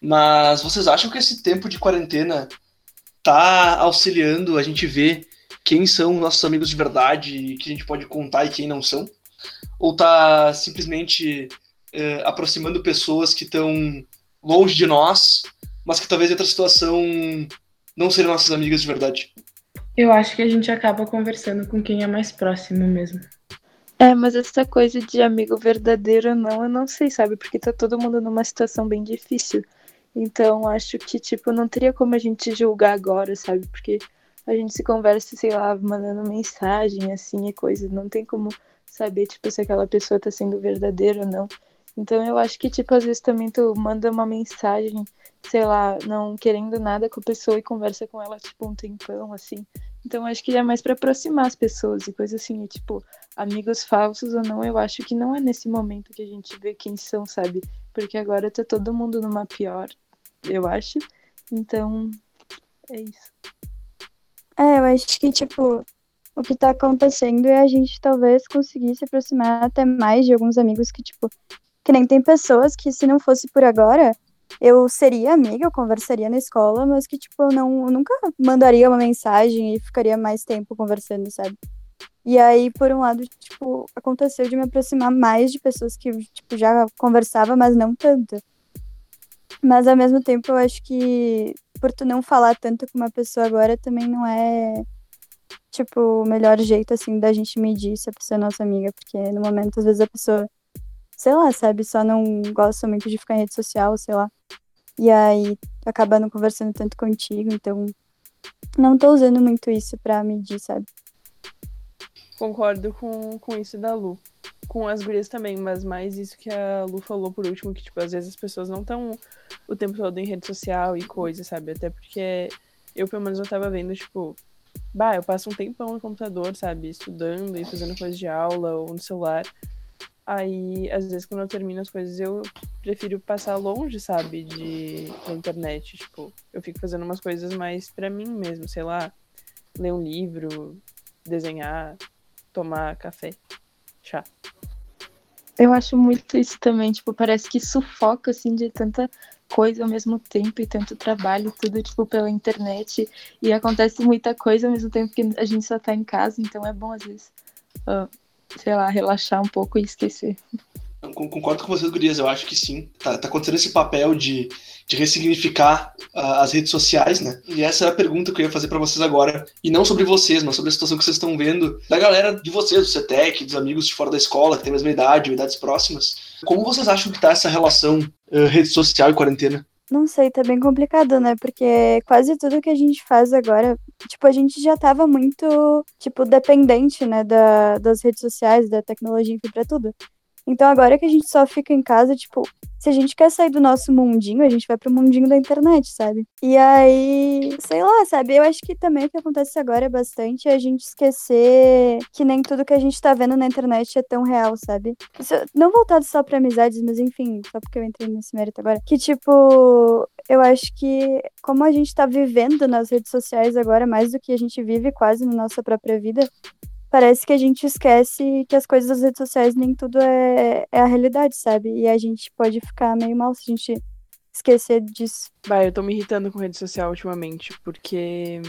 Mas vocês acham que esse tempo de quarentena tá auxiliando a gente ver quem são nossos amigos de verdade, que a gente pode contar e quem não são? Ou tá simplesmente é, aproximando pessoas que estão longe de nós, mas que talvez em outra situação não seriam nossas amigas de verdade? Eu acho que a gente acaba conversando com quem é mais próximo mesmo. É, mas essa coisa de amigo verdadeiro ou não, eu não sei, sabe? Porque tá todo mundo numa situação bem difícil. Então, acho que, tipo, não teria como a gente julgar agora, sabe? Porque a gente se conversa, sei lá, mandando mensagem, assim, e coisa. Não tem como saber, tipo, se aquela pessoa tá sendo verdadeira ou não. Então, eu acho que, tipo, às vezes também tu manda uma mensagem, sei lá, não querendo nada com a pessoa e conversa com ela, tipo, um tempão, assim. Então, acho que é mais para aproximar as pessoas e coisa assim, e, tipo, amigos falsos ou não, eu acho que não é nesse momento que a gente vê quem são, sabe? Porque agora tá todo mundo numa pior, eu acho. Então, é isso. É, eu acho que, tipo, o que tá acontecendo é a gente talvez conseguir se aproximar até mais de alguns amigos que, tipo, que nem tem pessoas que se não fosse por agora, eu seria amiga, eu conversaria na escola, mas que, tipo, eu não eu nunca mandaria uma mensagem e ficaria mais tempo conversando, sabe? E aí, por um lado, tipo, aconteceu de me aproximar mais de pessoas que, tipo, já conversava, mas não tanto. Mas ao mesmo tempo, eu acho que por tu não falar tanto com uma pessoa agora também não é tipo o melhor jeito assim da gente medir se a pessoa é nossa amiga, porque no momento às vezes a pessoa, sei lá, sabe, só não gosta muito de ficar em rede social, sei lá. E aí acaba não conversando tanto contigo, então não tô usando muito isso para medir, sabe? Concordo com, com isso da Lu com as gurias também, mas mais isso que a Lu falou por último, que, tipo, às vezes as pessoas não estão o tempo todo em rede social e coisa, sabe? Até porque eu, pelo menos, eu tava vendo, tipo, bah, eu passo um tempão no computador, sabe? Estudando e fazendo coisa de aula ou no celular. Aí, às vezes, quando eu termino as coisas, eu prefiro passar longe, sabe, de da internet. Tipo, eu fico fazendo umas coisas mais pra mim mesmo, sei lá, ler um livro, desenhar, tomar café, chá. Eu acho muito isso também, tipo, parece que sufoca, assim, de tanta coisa ao mesmo tempo e tanto trabalho, tudo, tipo, pela internet. E acontece muita coisa ao mesmo tempo que a gente só tá em casa, então é bom, às vezes, uh, sei lá, relaxar um pouco e esquecer. Concordo com vocês, gurias, eu acho que sim. Tá, tá acontecendo esse papel de, de ressignificar ah, as redes sociais, né? E essa é a pergunta que eu ia fazer pra vocês agora. E não sobre vocês, mas sobre a situação que vocês estão vendo da galera de vocês, do CETEC, dos amigos de fora da escola, que tem a mesma idade ou idades próximas. Como vocês acham que tá essa relação ah, rede social e quarentena? Não sei, tá bem complicado, né? Porque quase tudo que a gente faz agora, tipo, a gente já tava muito, tipo, dependente, né, da, das redes sociais, da tecnologia, enfim, pra tudo. Então agora que a gente só fica em casa, tipo, se a gente quer sair do nosso mundinho, a gente vai pro mundinho da internet, sabe? E aí, sei lá, sabe? Eu acho que também o que acontece agora é bastante a gente esquecer que nem tudo que a gente tá vendo na internet é tão real, sabe? Isso, não voltado só pra amizades, mas enfim, só porque eu entrei nesse mérito agora. Que, tipo, eu acho que como a gente tá vivendo nas redes sociais agora, mais do que a gente vive quase na nossa própria vida, parece que a gente esquece que as coisas das redes sociais nem tudo é, é a realidade, sabe? E a gente pode ficar meio mal se a gente esquecer disso. Bah, eu tô me irritando com rede social ultimamente, porque.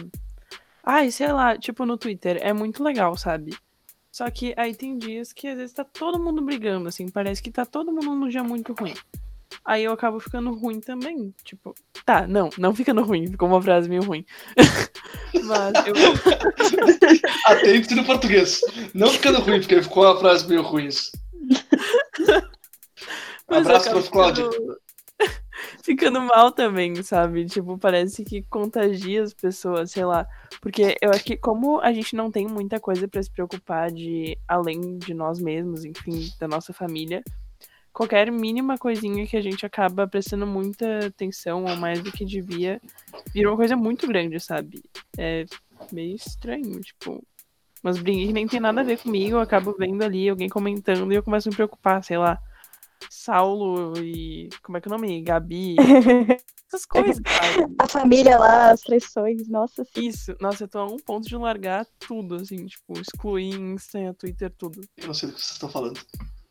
Ai, sei lá, tipo no Twitter, é muito legal, sabe? Só que aí tem dias que às vezes tá todo mundo brigando, assim, parece que tá todo mundo num dia muito ruim. Aí eu acabo ficando ruim também. Tipo, tá, não, não ficando ruim, ficou uma frase meio ruim. (laughs) Mas eu. (laughs) Atento no português. Não ficando ruim, porque ficou uma frase meio ruim isso. (laughs) Mas Abraço, acabo prof. Cláudia. ficando- Ficando mal também, sabe? Tipo, parece que contagia as pessoas, sei lá. Porque eu acho que como a gente não tem muita coisa pra se preocupar de além de nós mesmos, enfim, da nossa família, qualquer mínima coisinha que a gente acaba prestando muita atenção ou mais do que devia, vira uma coisa muito grande, sabe? É meio estranho, tipo, umas briguinhas que nem tem nada a ver comigo, eu acabo vendo ali alguém comentando e eu começo a me preocupar, sei lá. Saulo e. Como é que é o nome? Gabi. (laughs) Essas coisas, sabe? A família lá, as traições, nossa. Isso. Nossa, eu tô a um ponto de largar tudo, assim, tipo, excluir Insta, Twitter, tudo. Eu não sei do que vocês estão falando.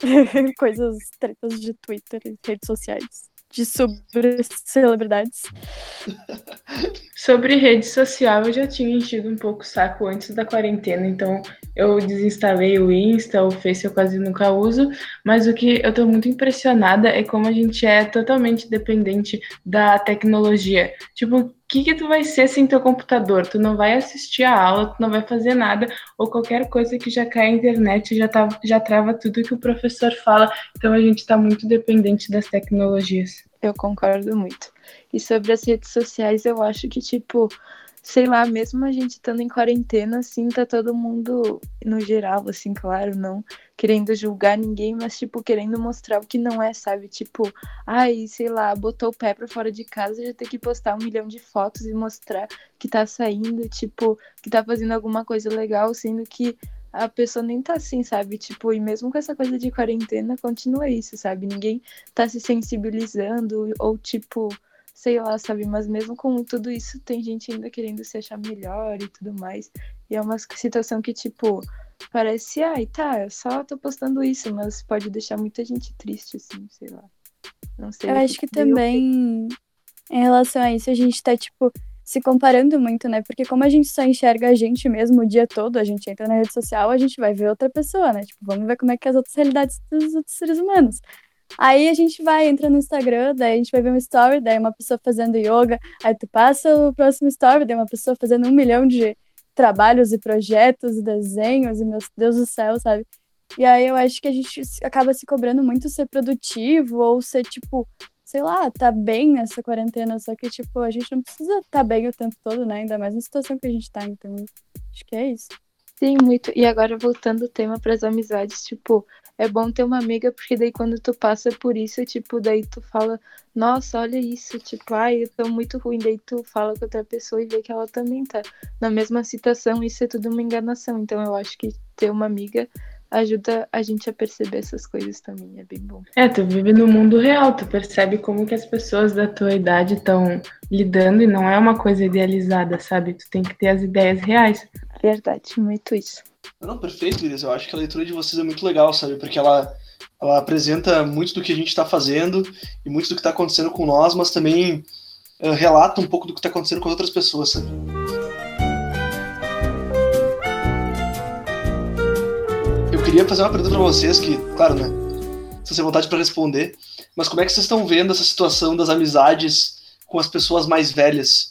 (laughs) Coisas tretas de Twitter e redes sociais. De sobre celebridades. Sobre rede social, eu já tinha enchido um pouco o saco antes da quarentena, então eu desinstalei o Insta, o Face eu quase nunca uso, mas o que eu tô muito impressionada é como a gente é totalmente dependente da tecnologia. Tipo, o que que tu vai ser sem teu computador? Tu não vai assistir a aula, tu não vai fazer nada, ou qualquer coisa que já cai na internet já, tá, já trava tudo que o professor fala, então a gente tá muito dependente das tecnologias. Eu concordo muito. E sobre as redes sociais, eu acho que, tipo, sei lá, mesmo a gente estando em quarentena, assim, tá todo mundo, no geral, assim, claro, não querendo julgar ninguém, mas, tipo, querendo mostrar o que não é, sabe? Tipo, ai, sei lá, botou o pé pra fora de casa, já tem que postar um milhão de fotos e mostrar que tá saindo, tipo, que tá fazendo alguma coisa legal, sendo que a pessoa nem tá assim, sabe? Tipo, e mesmo com essa coisa de quarentena, continua isso, sabe? Ninguém tá se sensibilizando, ou tipo, sei lá, sabe? Mas mesmo com tudo isso, tem gente ainda querendo se achar melhor e tudo mais. E é uma situação que, tipo, parece, ai, tá, eu só tô postando isso, mas pode deixar muita gente triste, assim, sei lá. Não sei. Eu acho que eu também, em relação a isso, a gente tá, tipo, se comparando muito, né? Porque como a gente só enxerga a gente mesmo o dia todo, a gente entra na rede social, a gente vai ver outra pessoa, né? Tipo, vamos ver como é que é as outras realidades dos outros seres humanos. Aí a gente vai, entra no Instagram, daí a gente vai ver um story, daí uma pessoa fazendo yoga, aí tu passa o próximo story, daí uma pessoa fazendo um milhão de trabalhos e projetos e desenhos, e meu Deus do céu, sabe? E aí eu acho que a gente acaba se cobrando muito ser produtivo ou ser, tipo, sei lá, tá bem nessa quarentena, só que, tipo, a gente não precisa tá bem o tempo todo, né? Ainda mais na situação que a gente tá, então acho que é isso. Sim, muito. E agora voltando o tema para as amizades, tipo, é bom ter uma amiga porque daí quando tu passa por isso, tipo, daí tu fala, nossa, olha isso, tipo, ai, eu tô muito ruim, daí tu fala com outra pessoa e vê que ela também tá na mesma situação, isso é tudo uma enganação. Então eu acho que ter uma amiga ajuda a gente a perceber essas coisas também, é bem bom. É, tu vive no mundo real, tu percebe como que as pessoas da tua idade estão lidando e não é uma coisa idealizada, sabe? Tu tem que ter as ideias reais. Verdade, muito isso. Não, perfeito, Iris. Eu acho que a leitura de vocês é muito legal, sabe? Porque ela, ela apresenta muito do que a gente está fazendo e muito do que está acontecendo com nós, mas também uh, relata um pouco do que está acontecendo com as outras pessoas, sabe? Queria fazer uma pergunta para vocês que, claro, né? Se você vontade para responder, mas como é que vocês estão vendo essa situação das amizades com as pessoas mais velhas?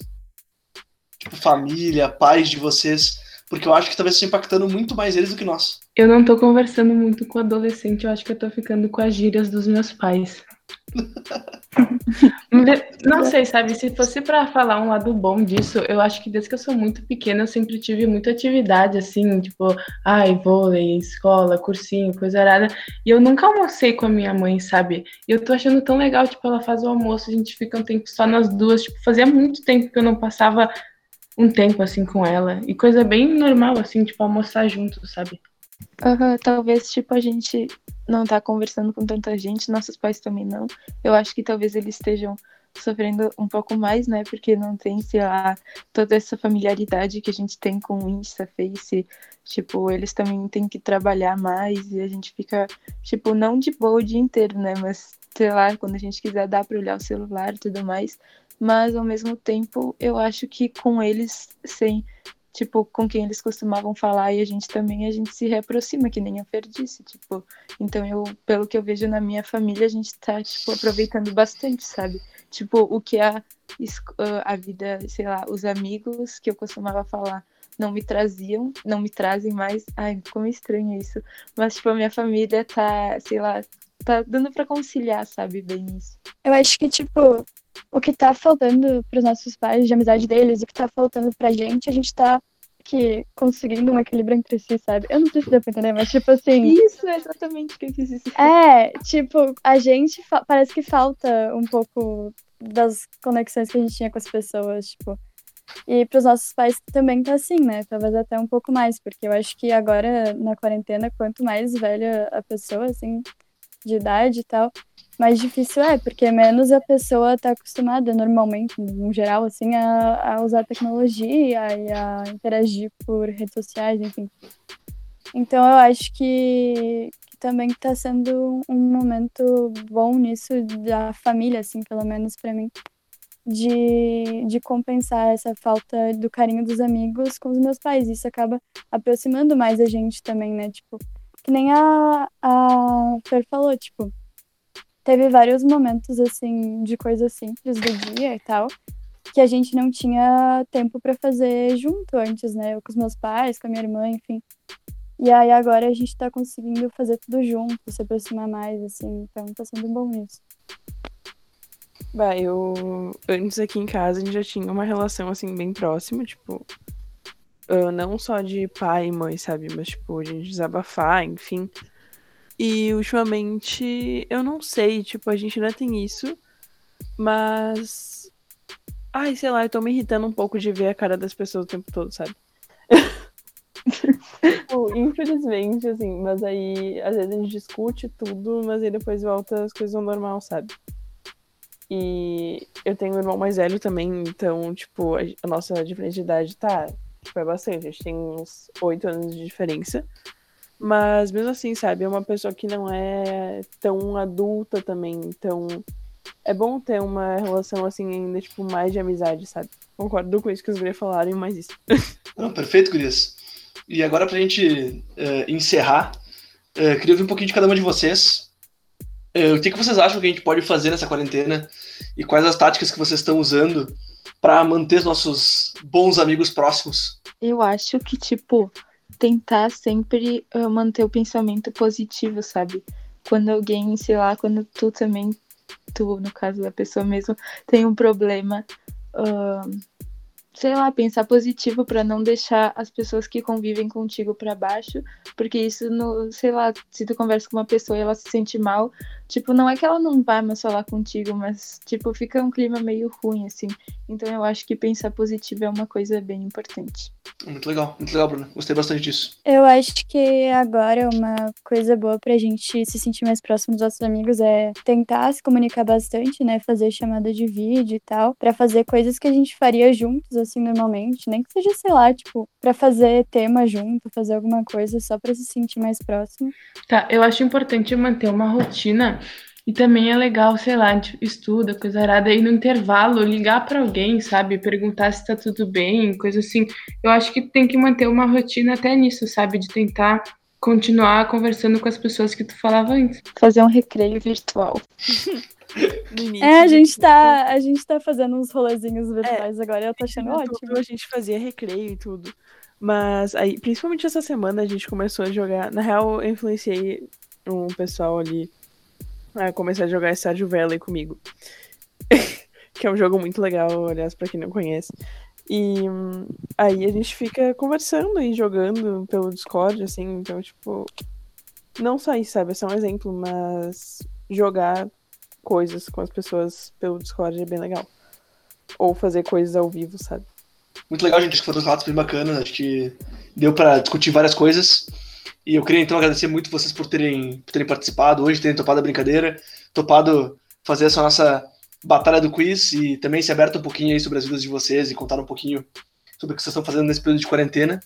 Tipo, família, pais de vocês porque eu acho que talvez esteja impactando muito mais eles do que nós. Eu não tô conversando muito com adolescente, eu acho que eu tô ficando com as gírias dos meus pais. Não sei, sabe? Se fosse para falar um lado bom disso, eu acho que desde que eu sou muito pequena eu sempre tive muita atividade, assim, tipo, ai, vôlei, escola, cursinho, coisa arada. E eu nunca almocei com a minha mãe, sabe? E eu tô achando tão legal, tipo, ela faz o almoço, a gente fica um tempo só nas duas. Tipo, fazia muito tempo que eu não passava um tempo assim com ela. E coisa bem normal, assim, tipo, almoçar junto, sabe? Uhum, talvez, tipo, a gente não tá conversando com tanta gente, nossos pais também não. Eu acho que talvez eles estejam sofrendo um pouco mais, né? Porque não tem, sei lá, toda essa familiaridade que a gente tem com Insta, Face. Tipo, eles também têm que trabalhar mais e a gente fica, tipo, não de boa o dia inteiro, né? Mas, sei lá, quando a gente quiser dar pra olhar o celular e tudo mais, mas ao mesmo tempo eu acho que com eles, sem, tipo, com quem eles costumavam falar e a gente também, a gente se reaproxima, que nem a Fer disse, tipo, então eu, pelo que eu vejo na minha família, a gente tá, tipo, aproveitando bastante, sabe? Tipo, o que a, a vida, sei lá, os amigos que eu costumava falar não me traziam, não me trazem mais. Ai, ficou meio estranho isso. Mas, tipo, a minha família tá, sei lá, tá dando pra conciliar, sabe, bem isso. Eu acho que, tipo, o que tá faltando pros nossos pais, de amizade deles, o que tá faltando pra gente, a gente tá que conseguindo um equilíbrio entre si, sabe? Eu não sei se deu pra entender, mas tipo assim. Isso é exatamente o que eu quis dizer. É, tipo, a gente parece que falta um pouco das conexões que a gente tinha com as pessoas, tipo. E pros nossos pais também tá assim, né? Talvez até um pouco mais, porque eu acho que agora na quarentena, quanto mais velha a pessoa, assim, de idade e tal, mais difícil é, porque menos a pessoa está acostumada, normalmente, no geral, assim, a, a usar tecnologia e a interagir por redes sociais, enfim. Então eu acho que, que também está sendo um momento bom nisso da família, assim, pelo menos para mim, de, de compensar essa falta do carinho dos amigos com os meus pais. Isso acaba aproximando mais a gente também, né? Tipo, que nem a, a Fer falou, tipo, teve vários momentos, assim, de coisas simples do dia e tal, que a gente não tinha tempo para fazer junto antes, né? Eu com os meus pais, com a minha irmã, enfim. E aí agora a gente tá conseguindo fazer tudo junto, se aproximar mais, assim, então tá sendo bom isso. Bah, eu. Antes aqui em casa a gente já tinha uma relação, assim, bem próxima, tipo. Uh, não só de pai e mãe, sabe? Mas, tipo, a gente desabafar, enfim. E ultimamente, eu não sei, tipo, a gente ainda tem isso, mas. Ai, sei lá, eu tô me irritando um pouco de ver a cara das pessoas o tempo todo, sabe? (laughs) tipo, infelizmente, assim, mas aí às vezes a gente discute tudo, mas aí depois volta as coisas ao normal, sabe? E eu tenho um irmão mais velho também, então, tipo, a, a nossa diferença de idade tá, tipo, é bastante. A gente tem uns oito anos de diferença. Mas mesmo assim, sabe, é uma pessoa que não é tão adulta também, então é bom ter uma relação assim ainda, tipo, mais de amizade, sabe? Concordo com isso que os gurias falaram e mais isso. (laughs) Não, perfeito, gurias. E agora pra gente uh, encerrar, uh, queria ouvir um pouquinho de cada uma de vocês. Uh, o que, que vocês acham que a gente pode fazer nessa quarentena e quais as táticas que vocês estão usando para manter os nossos bons amigos próximos? Eu acho que, tipo, tentar sempre uh, manter o pensamento positivo, sabe? Quando alguém, sei lá, quando tu também, tu, no caso da pessoa mesmo, tem um problema, uh, sei lá, pensar positivo para não deixar as pessoas que convivem contigo para baixo, porque isso no, sei lá, se tu conversa com uma pessoa e ela se sente mal, tipo, não é que ela não vai mais falar contigo, mas tipo, fica um clima meio ruim assim. Então eu acho que pensar positivo é uma coisa bem importante. Muito legal, muito legal, Bruna. Gostei bastante disso. Eu acho que agora uma coisa boa pra gente se sentir mais próximo dos nossos amigos é tentar se comunicar bastante, né? Fazer chamada de vídeo e tal, para fazer coisas que a gente faria juntos, assim, normalmente. Nem que seja, sei lá, tipo, pra fazer tema junto, fazer alguma coisa só pra se sentir mais próximo. Tá, eu acho importante manter uma rotina e também é legal, sei lá, tipo, estuda, coisa arada, e no intervalo ligar para alguém, sabe? Perguntar se tá tudo bem, coisa assim. Eu acho que tem que manter uma rotina até nisso, sabe? De tentar continuar conversando com as pessoas que tu falava antes. Fazer um recreio virtual. (laughs) (laughs) é, a gente tá, a gente tá fazendo uns rolezinhos virtuais é, agora, eu tô achando ótimo. A gente fazia recreio e tudo. Mas aí, principalmente essa semana, a gente começou a jogar. Na real, eu influenciei um pessoal ali a começar a jogar Stardew Valley comigo. (laughs) que é um jogo muito legal, aliás, pra quem não conhece. E aí a gente fica conversando e jogando pelo Discord, assim, então, tipo. Não só isso, sabe? É só um exemplo, mas jogar coisas com as pessoas pelo Discord é bem legal. Ou fazer coisas ao vivo, sabe? Muito legal, gente. Acho que foram relatos bem bacanas. Acho que deu para discutir várias coisas. E eu queria então agradecer muito vocês por terem, por terem participado hoje, terem topado a brincadeira, topado fazer essa nossa batalha do quiz e também se aberto um pouquinho aí sobre as vidas de vocês e contar um pouquinho sobre o que vocês estão fazendo nesse período de quarentena.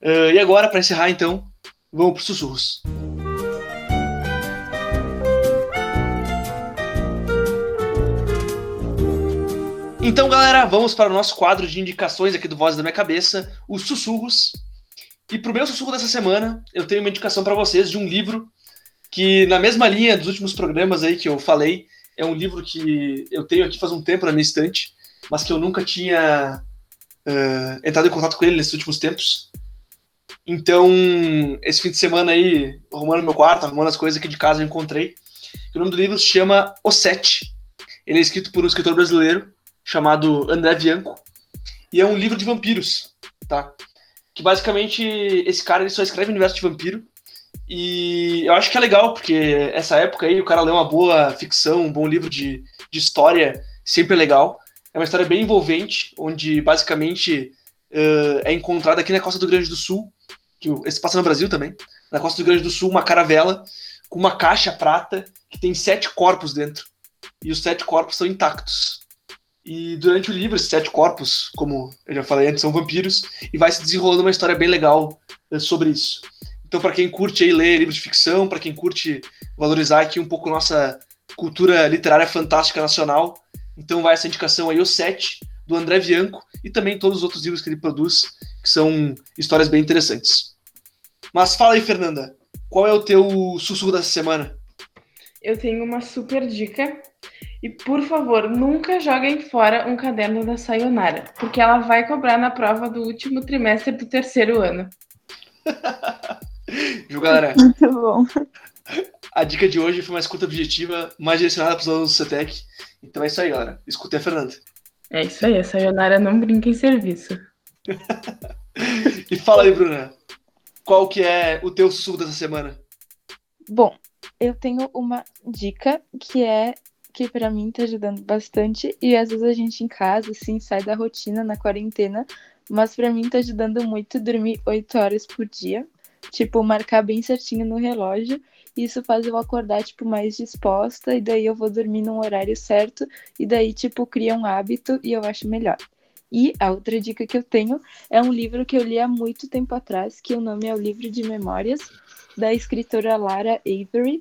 Uh, e agora, para encerrar então, vamos para os sussurros. Então, galera, vamos para o nosso quadro de indicações aqui do Voz da Minha Cabeça, os sussurros. E pro meu sussurro dessa semana, eu tenho uma indicação para vocês de um livro que, na mesma linha dos últimos programas aí que eu falei, é um livro que eu tenho aqui faz um tempo na minha estante, mas que eu nunca tinha uh, entrado em contato com ele nesses últimos tempos. Então, esse fim de semana aí, arrumando meu quarto, arrumando as coisas aqui de casa, eu encontrei. O nome do livro se chama O Sete. Ele é escrito por um escritor brasileiro chamado André Bianco. E é um livro de vampiros, tá? que basicamente esse cara ele só escreve universo de vampiro. E eu acho que é legal, porque essa época aí o cara lê uma boa ficção, um bom livro de, de história, sempre é legal. É uma história bem envolvente, onde basicamente uh, é encontrada aqui na costa do Grande do Sul, que esse passa no Brasil também, na costa do Grande do Sul, uma caravela com uma caixa prata que tem sete corpos dentro. E os sete corpos são intactos. E durante o livro, esses sete corpos, como eu já falei antes, são vampiros, e vai se desenrolando uma história bem legal eh, sobre isso. Então, para quem curte aí ler livros de ficção, para quem curte valorizar aqui um pouco nossa cultura literária fantástica nacional, então vai essa indicação aí, o Sete, do André Bianco, e também todos os outros livros que ele produz, que são histórias bem interessantes. Mas fala aí, Fernanda, qual é o teu sussurro dessa semana? Eu tenho uma super dica e por favor, nunca joguem fora um caderno da Sayonara, porque ela vai cobrar na prova do último trimestre do terceiro ano. (laughs) Viu, galera? Muito bom. A dica de hoje foi uma escuta objetiva, mais direcionada para os alunos do CETEC. Então é isso aí, galera. Escutem a Fernanda. É isso aí, a Sayonara não brinca em serviço. (laughs) e fala aí, Bruna. Qual que é o teu sussurro dessa semana? Bom, eu tenho uma dica que é que para mim tá ajudando bastante. E às vezes a gente em casa, assim, sai da rotina na quarentena. Mas para mim tá ajudando muito dormir oito horas por dia. Tipo, marcar bem certinho no relógio. Isso faz eu acordar, tipo, mais disposta. E daí eu vou dormir num horário certo. E daí, tipo, cria um hábito e eu acho melhor. E a outra dica que eu tenho é um livro que eu li há muito tempo atrás, que o nome é o Livro de Memórias, da escritora Lara Avery.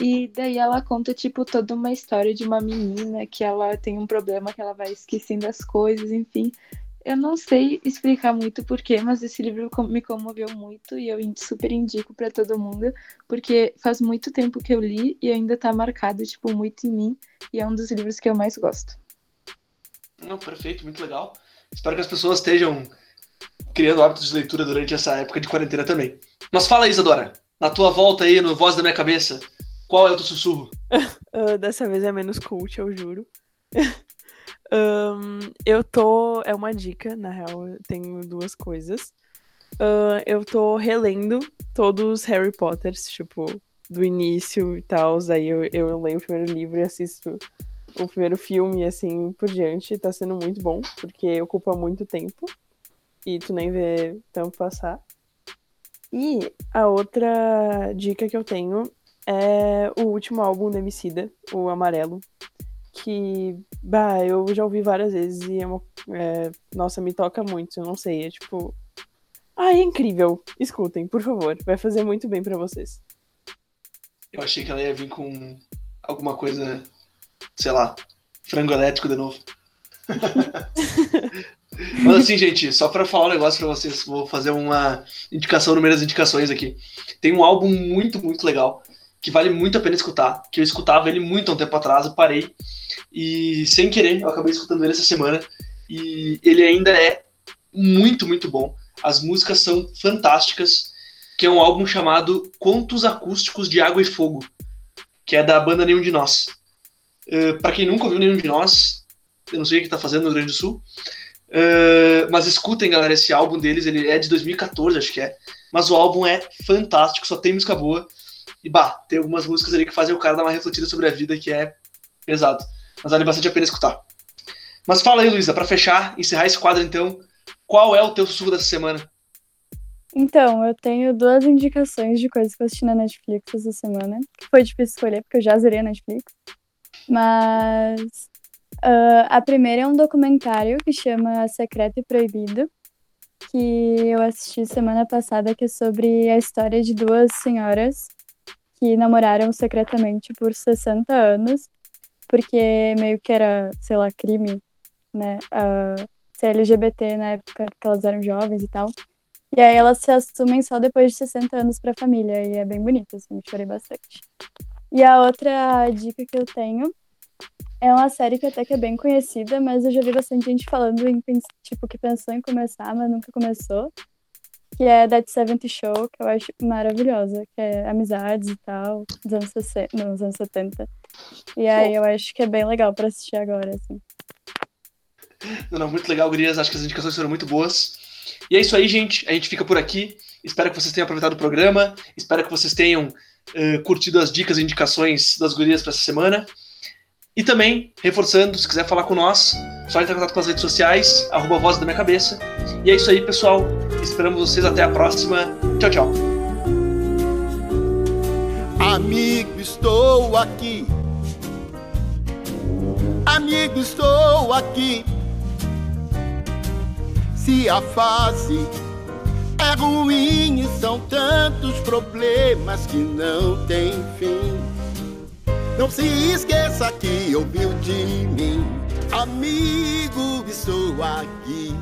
E daí ela conta, tipo, toda uma história de uma menina que ela tem um problema que ela vai esquecendo as coisas, enfim. Eu não sei explicar muito porquê, mas esse livro me comoveu muito e eu super indico para todo mundo, porque faz muito tempo que eu li e ainda tá marcado, tipo, muito em mim, e é um dos livros que eu mais gosto. Não, perfeito, muito legal. Espero que as pessoas estejam criando hábitos de leitura durante essa época de quarentena também. Mas fala, Isadora, na tua volta aí no Voz da Minha Cabeça, qual é o teu sussurro? uh, (laughs) dessa vez é menos cult, eu juro. (laughs) Ahn, eu tô. É uma dica, na real, eu tenho duas coisas. Ahn, eu tô relendo todos os Harry Potters, tipo, do início e tal. Aí eu, eu leio o primeiro livro e assisto o primeiro filme, e assim por diante. Tá sendo muito bom, porque ocupa muito tempo. E tu nem vê tempo passar. E a outra dica que eu tenho é o último álbum do Emicida, o Amarelo. Que, bah, eu já ouvi várias vezes e é uma, é, nossa, me toca muito, eu não sei, é tipo... Ah, é incrível! Escutem, por favor, vai fazer muito bem pra vocês. Eu achei que ela ia vir com alguma coisa, sei lá, frango elétrico de novo. (laughs) Mas assim, gente, só pra falar um negócio pra vocês, vou fazer uma indicação no meio das indicações aqui. Tem um álbum muito, muito legal, que vale muito a pena escutar, que eu escutava ele muito há um tempo atrás, eu parei, e sem querer, eu acabei escutando ele essa semana, e ele ainda é muito, muito bom. As músicas são fantásticas, que é um álbum chamado Contos Acústicos de Água e Fogo, que é da banda Nenhum de Nós. Uh, para quem nunca ouviu Nenhum de Nós, eu não sei o que tá fazendo no Rio Grande do Sul, uh, mas escutem, galera, esse álbum deles, ele é de 2014, acho que é, mas o álbum é fantástico, só tem música boa, e bah, tem algumas músicas ali que fazem o cara dar uma refletida sobre a vida que é pesado, mas vale bastante a pena escutar. Mas fala aí, Luísa, para fechar, encerrar esse quadro então, qual é o teu sussurro dessa semana? Então, eu tenho duas indicações de coisas que eu assisti na Netflix essa semana. Que foi difícil escolher, porque eu já zerei a Netflix. Mas uh, a primeira é um documentário que chama Secreto e Proibido, que eu assisti semana passada, que é sobre a história de duas senhoras que namoraram secretamente por 60 anos, porque meio que era, sei lá, crime, né? Uh, ser LGBT na época que elas eram jovens e tal. E aí elas se assumem só depois de 60 anos pra família, e é bem bonito, assim, chorei bastante. E a outra dica que eu tenho é uma série que até que é bem conhecida, mas eu já vi bastante gente falando em, tipo, que pensou em começar, mas nunca começou. Que é That 70 Show, que eu acho maravilhosa, que é amizades e tal, dos anos 60, nos anos 70. E aí eu acho que é bem legal pra assistir agora, assim. Não, não, muito legal, Gurias. Acho que as indicações foram muito boas. E é isso aí, gente. A gente fica por aqui. Espero que vocês tenham aproveitado o programa. Espero que vocês tenham uh, curtido as dicas e indicações das gurias para essa semana. E também, reforçando, se quiser falar com nós, só entrar em contato com as redes sociais, arroba voz da minha cabeça. E é isso aí, pessoal. Esperamos vocês até a próxima. Tchau, tchau. Amigo, estou aqui. Amigo, estou aqui. Se a fase é ruim e são tantos problemas que não tem fim. Não se esqueça que ouviu de mim, amigo, estou aqui.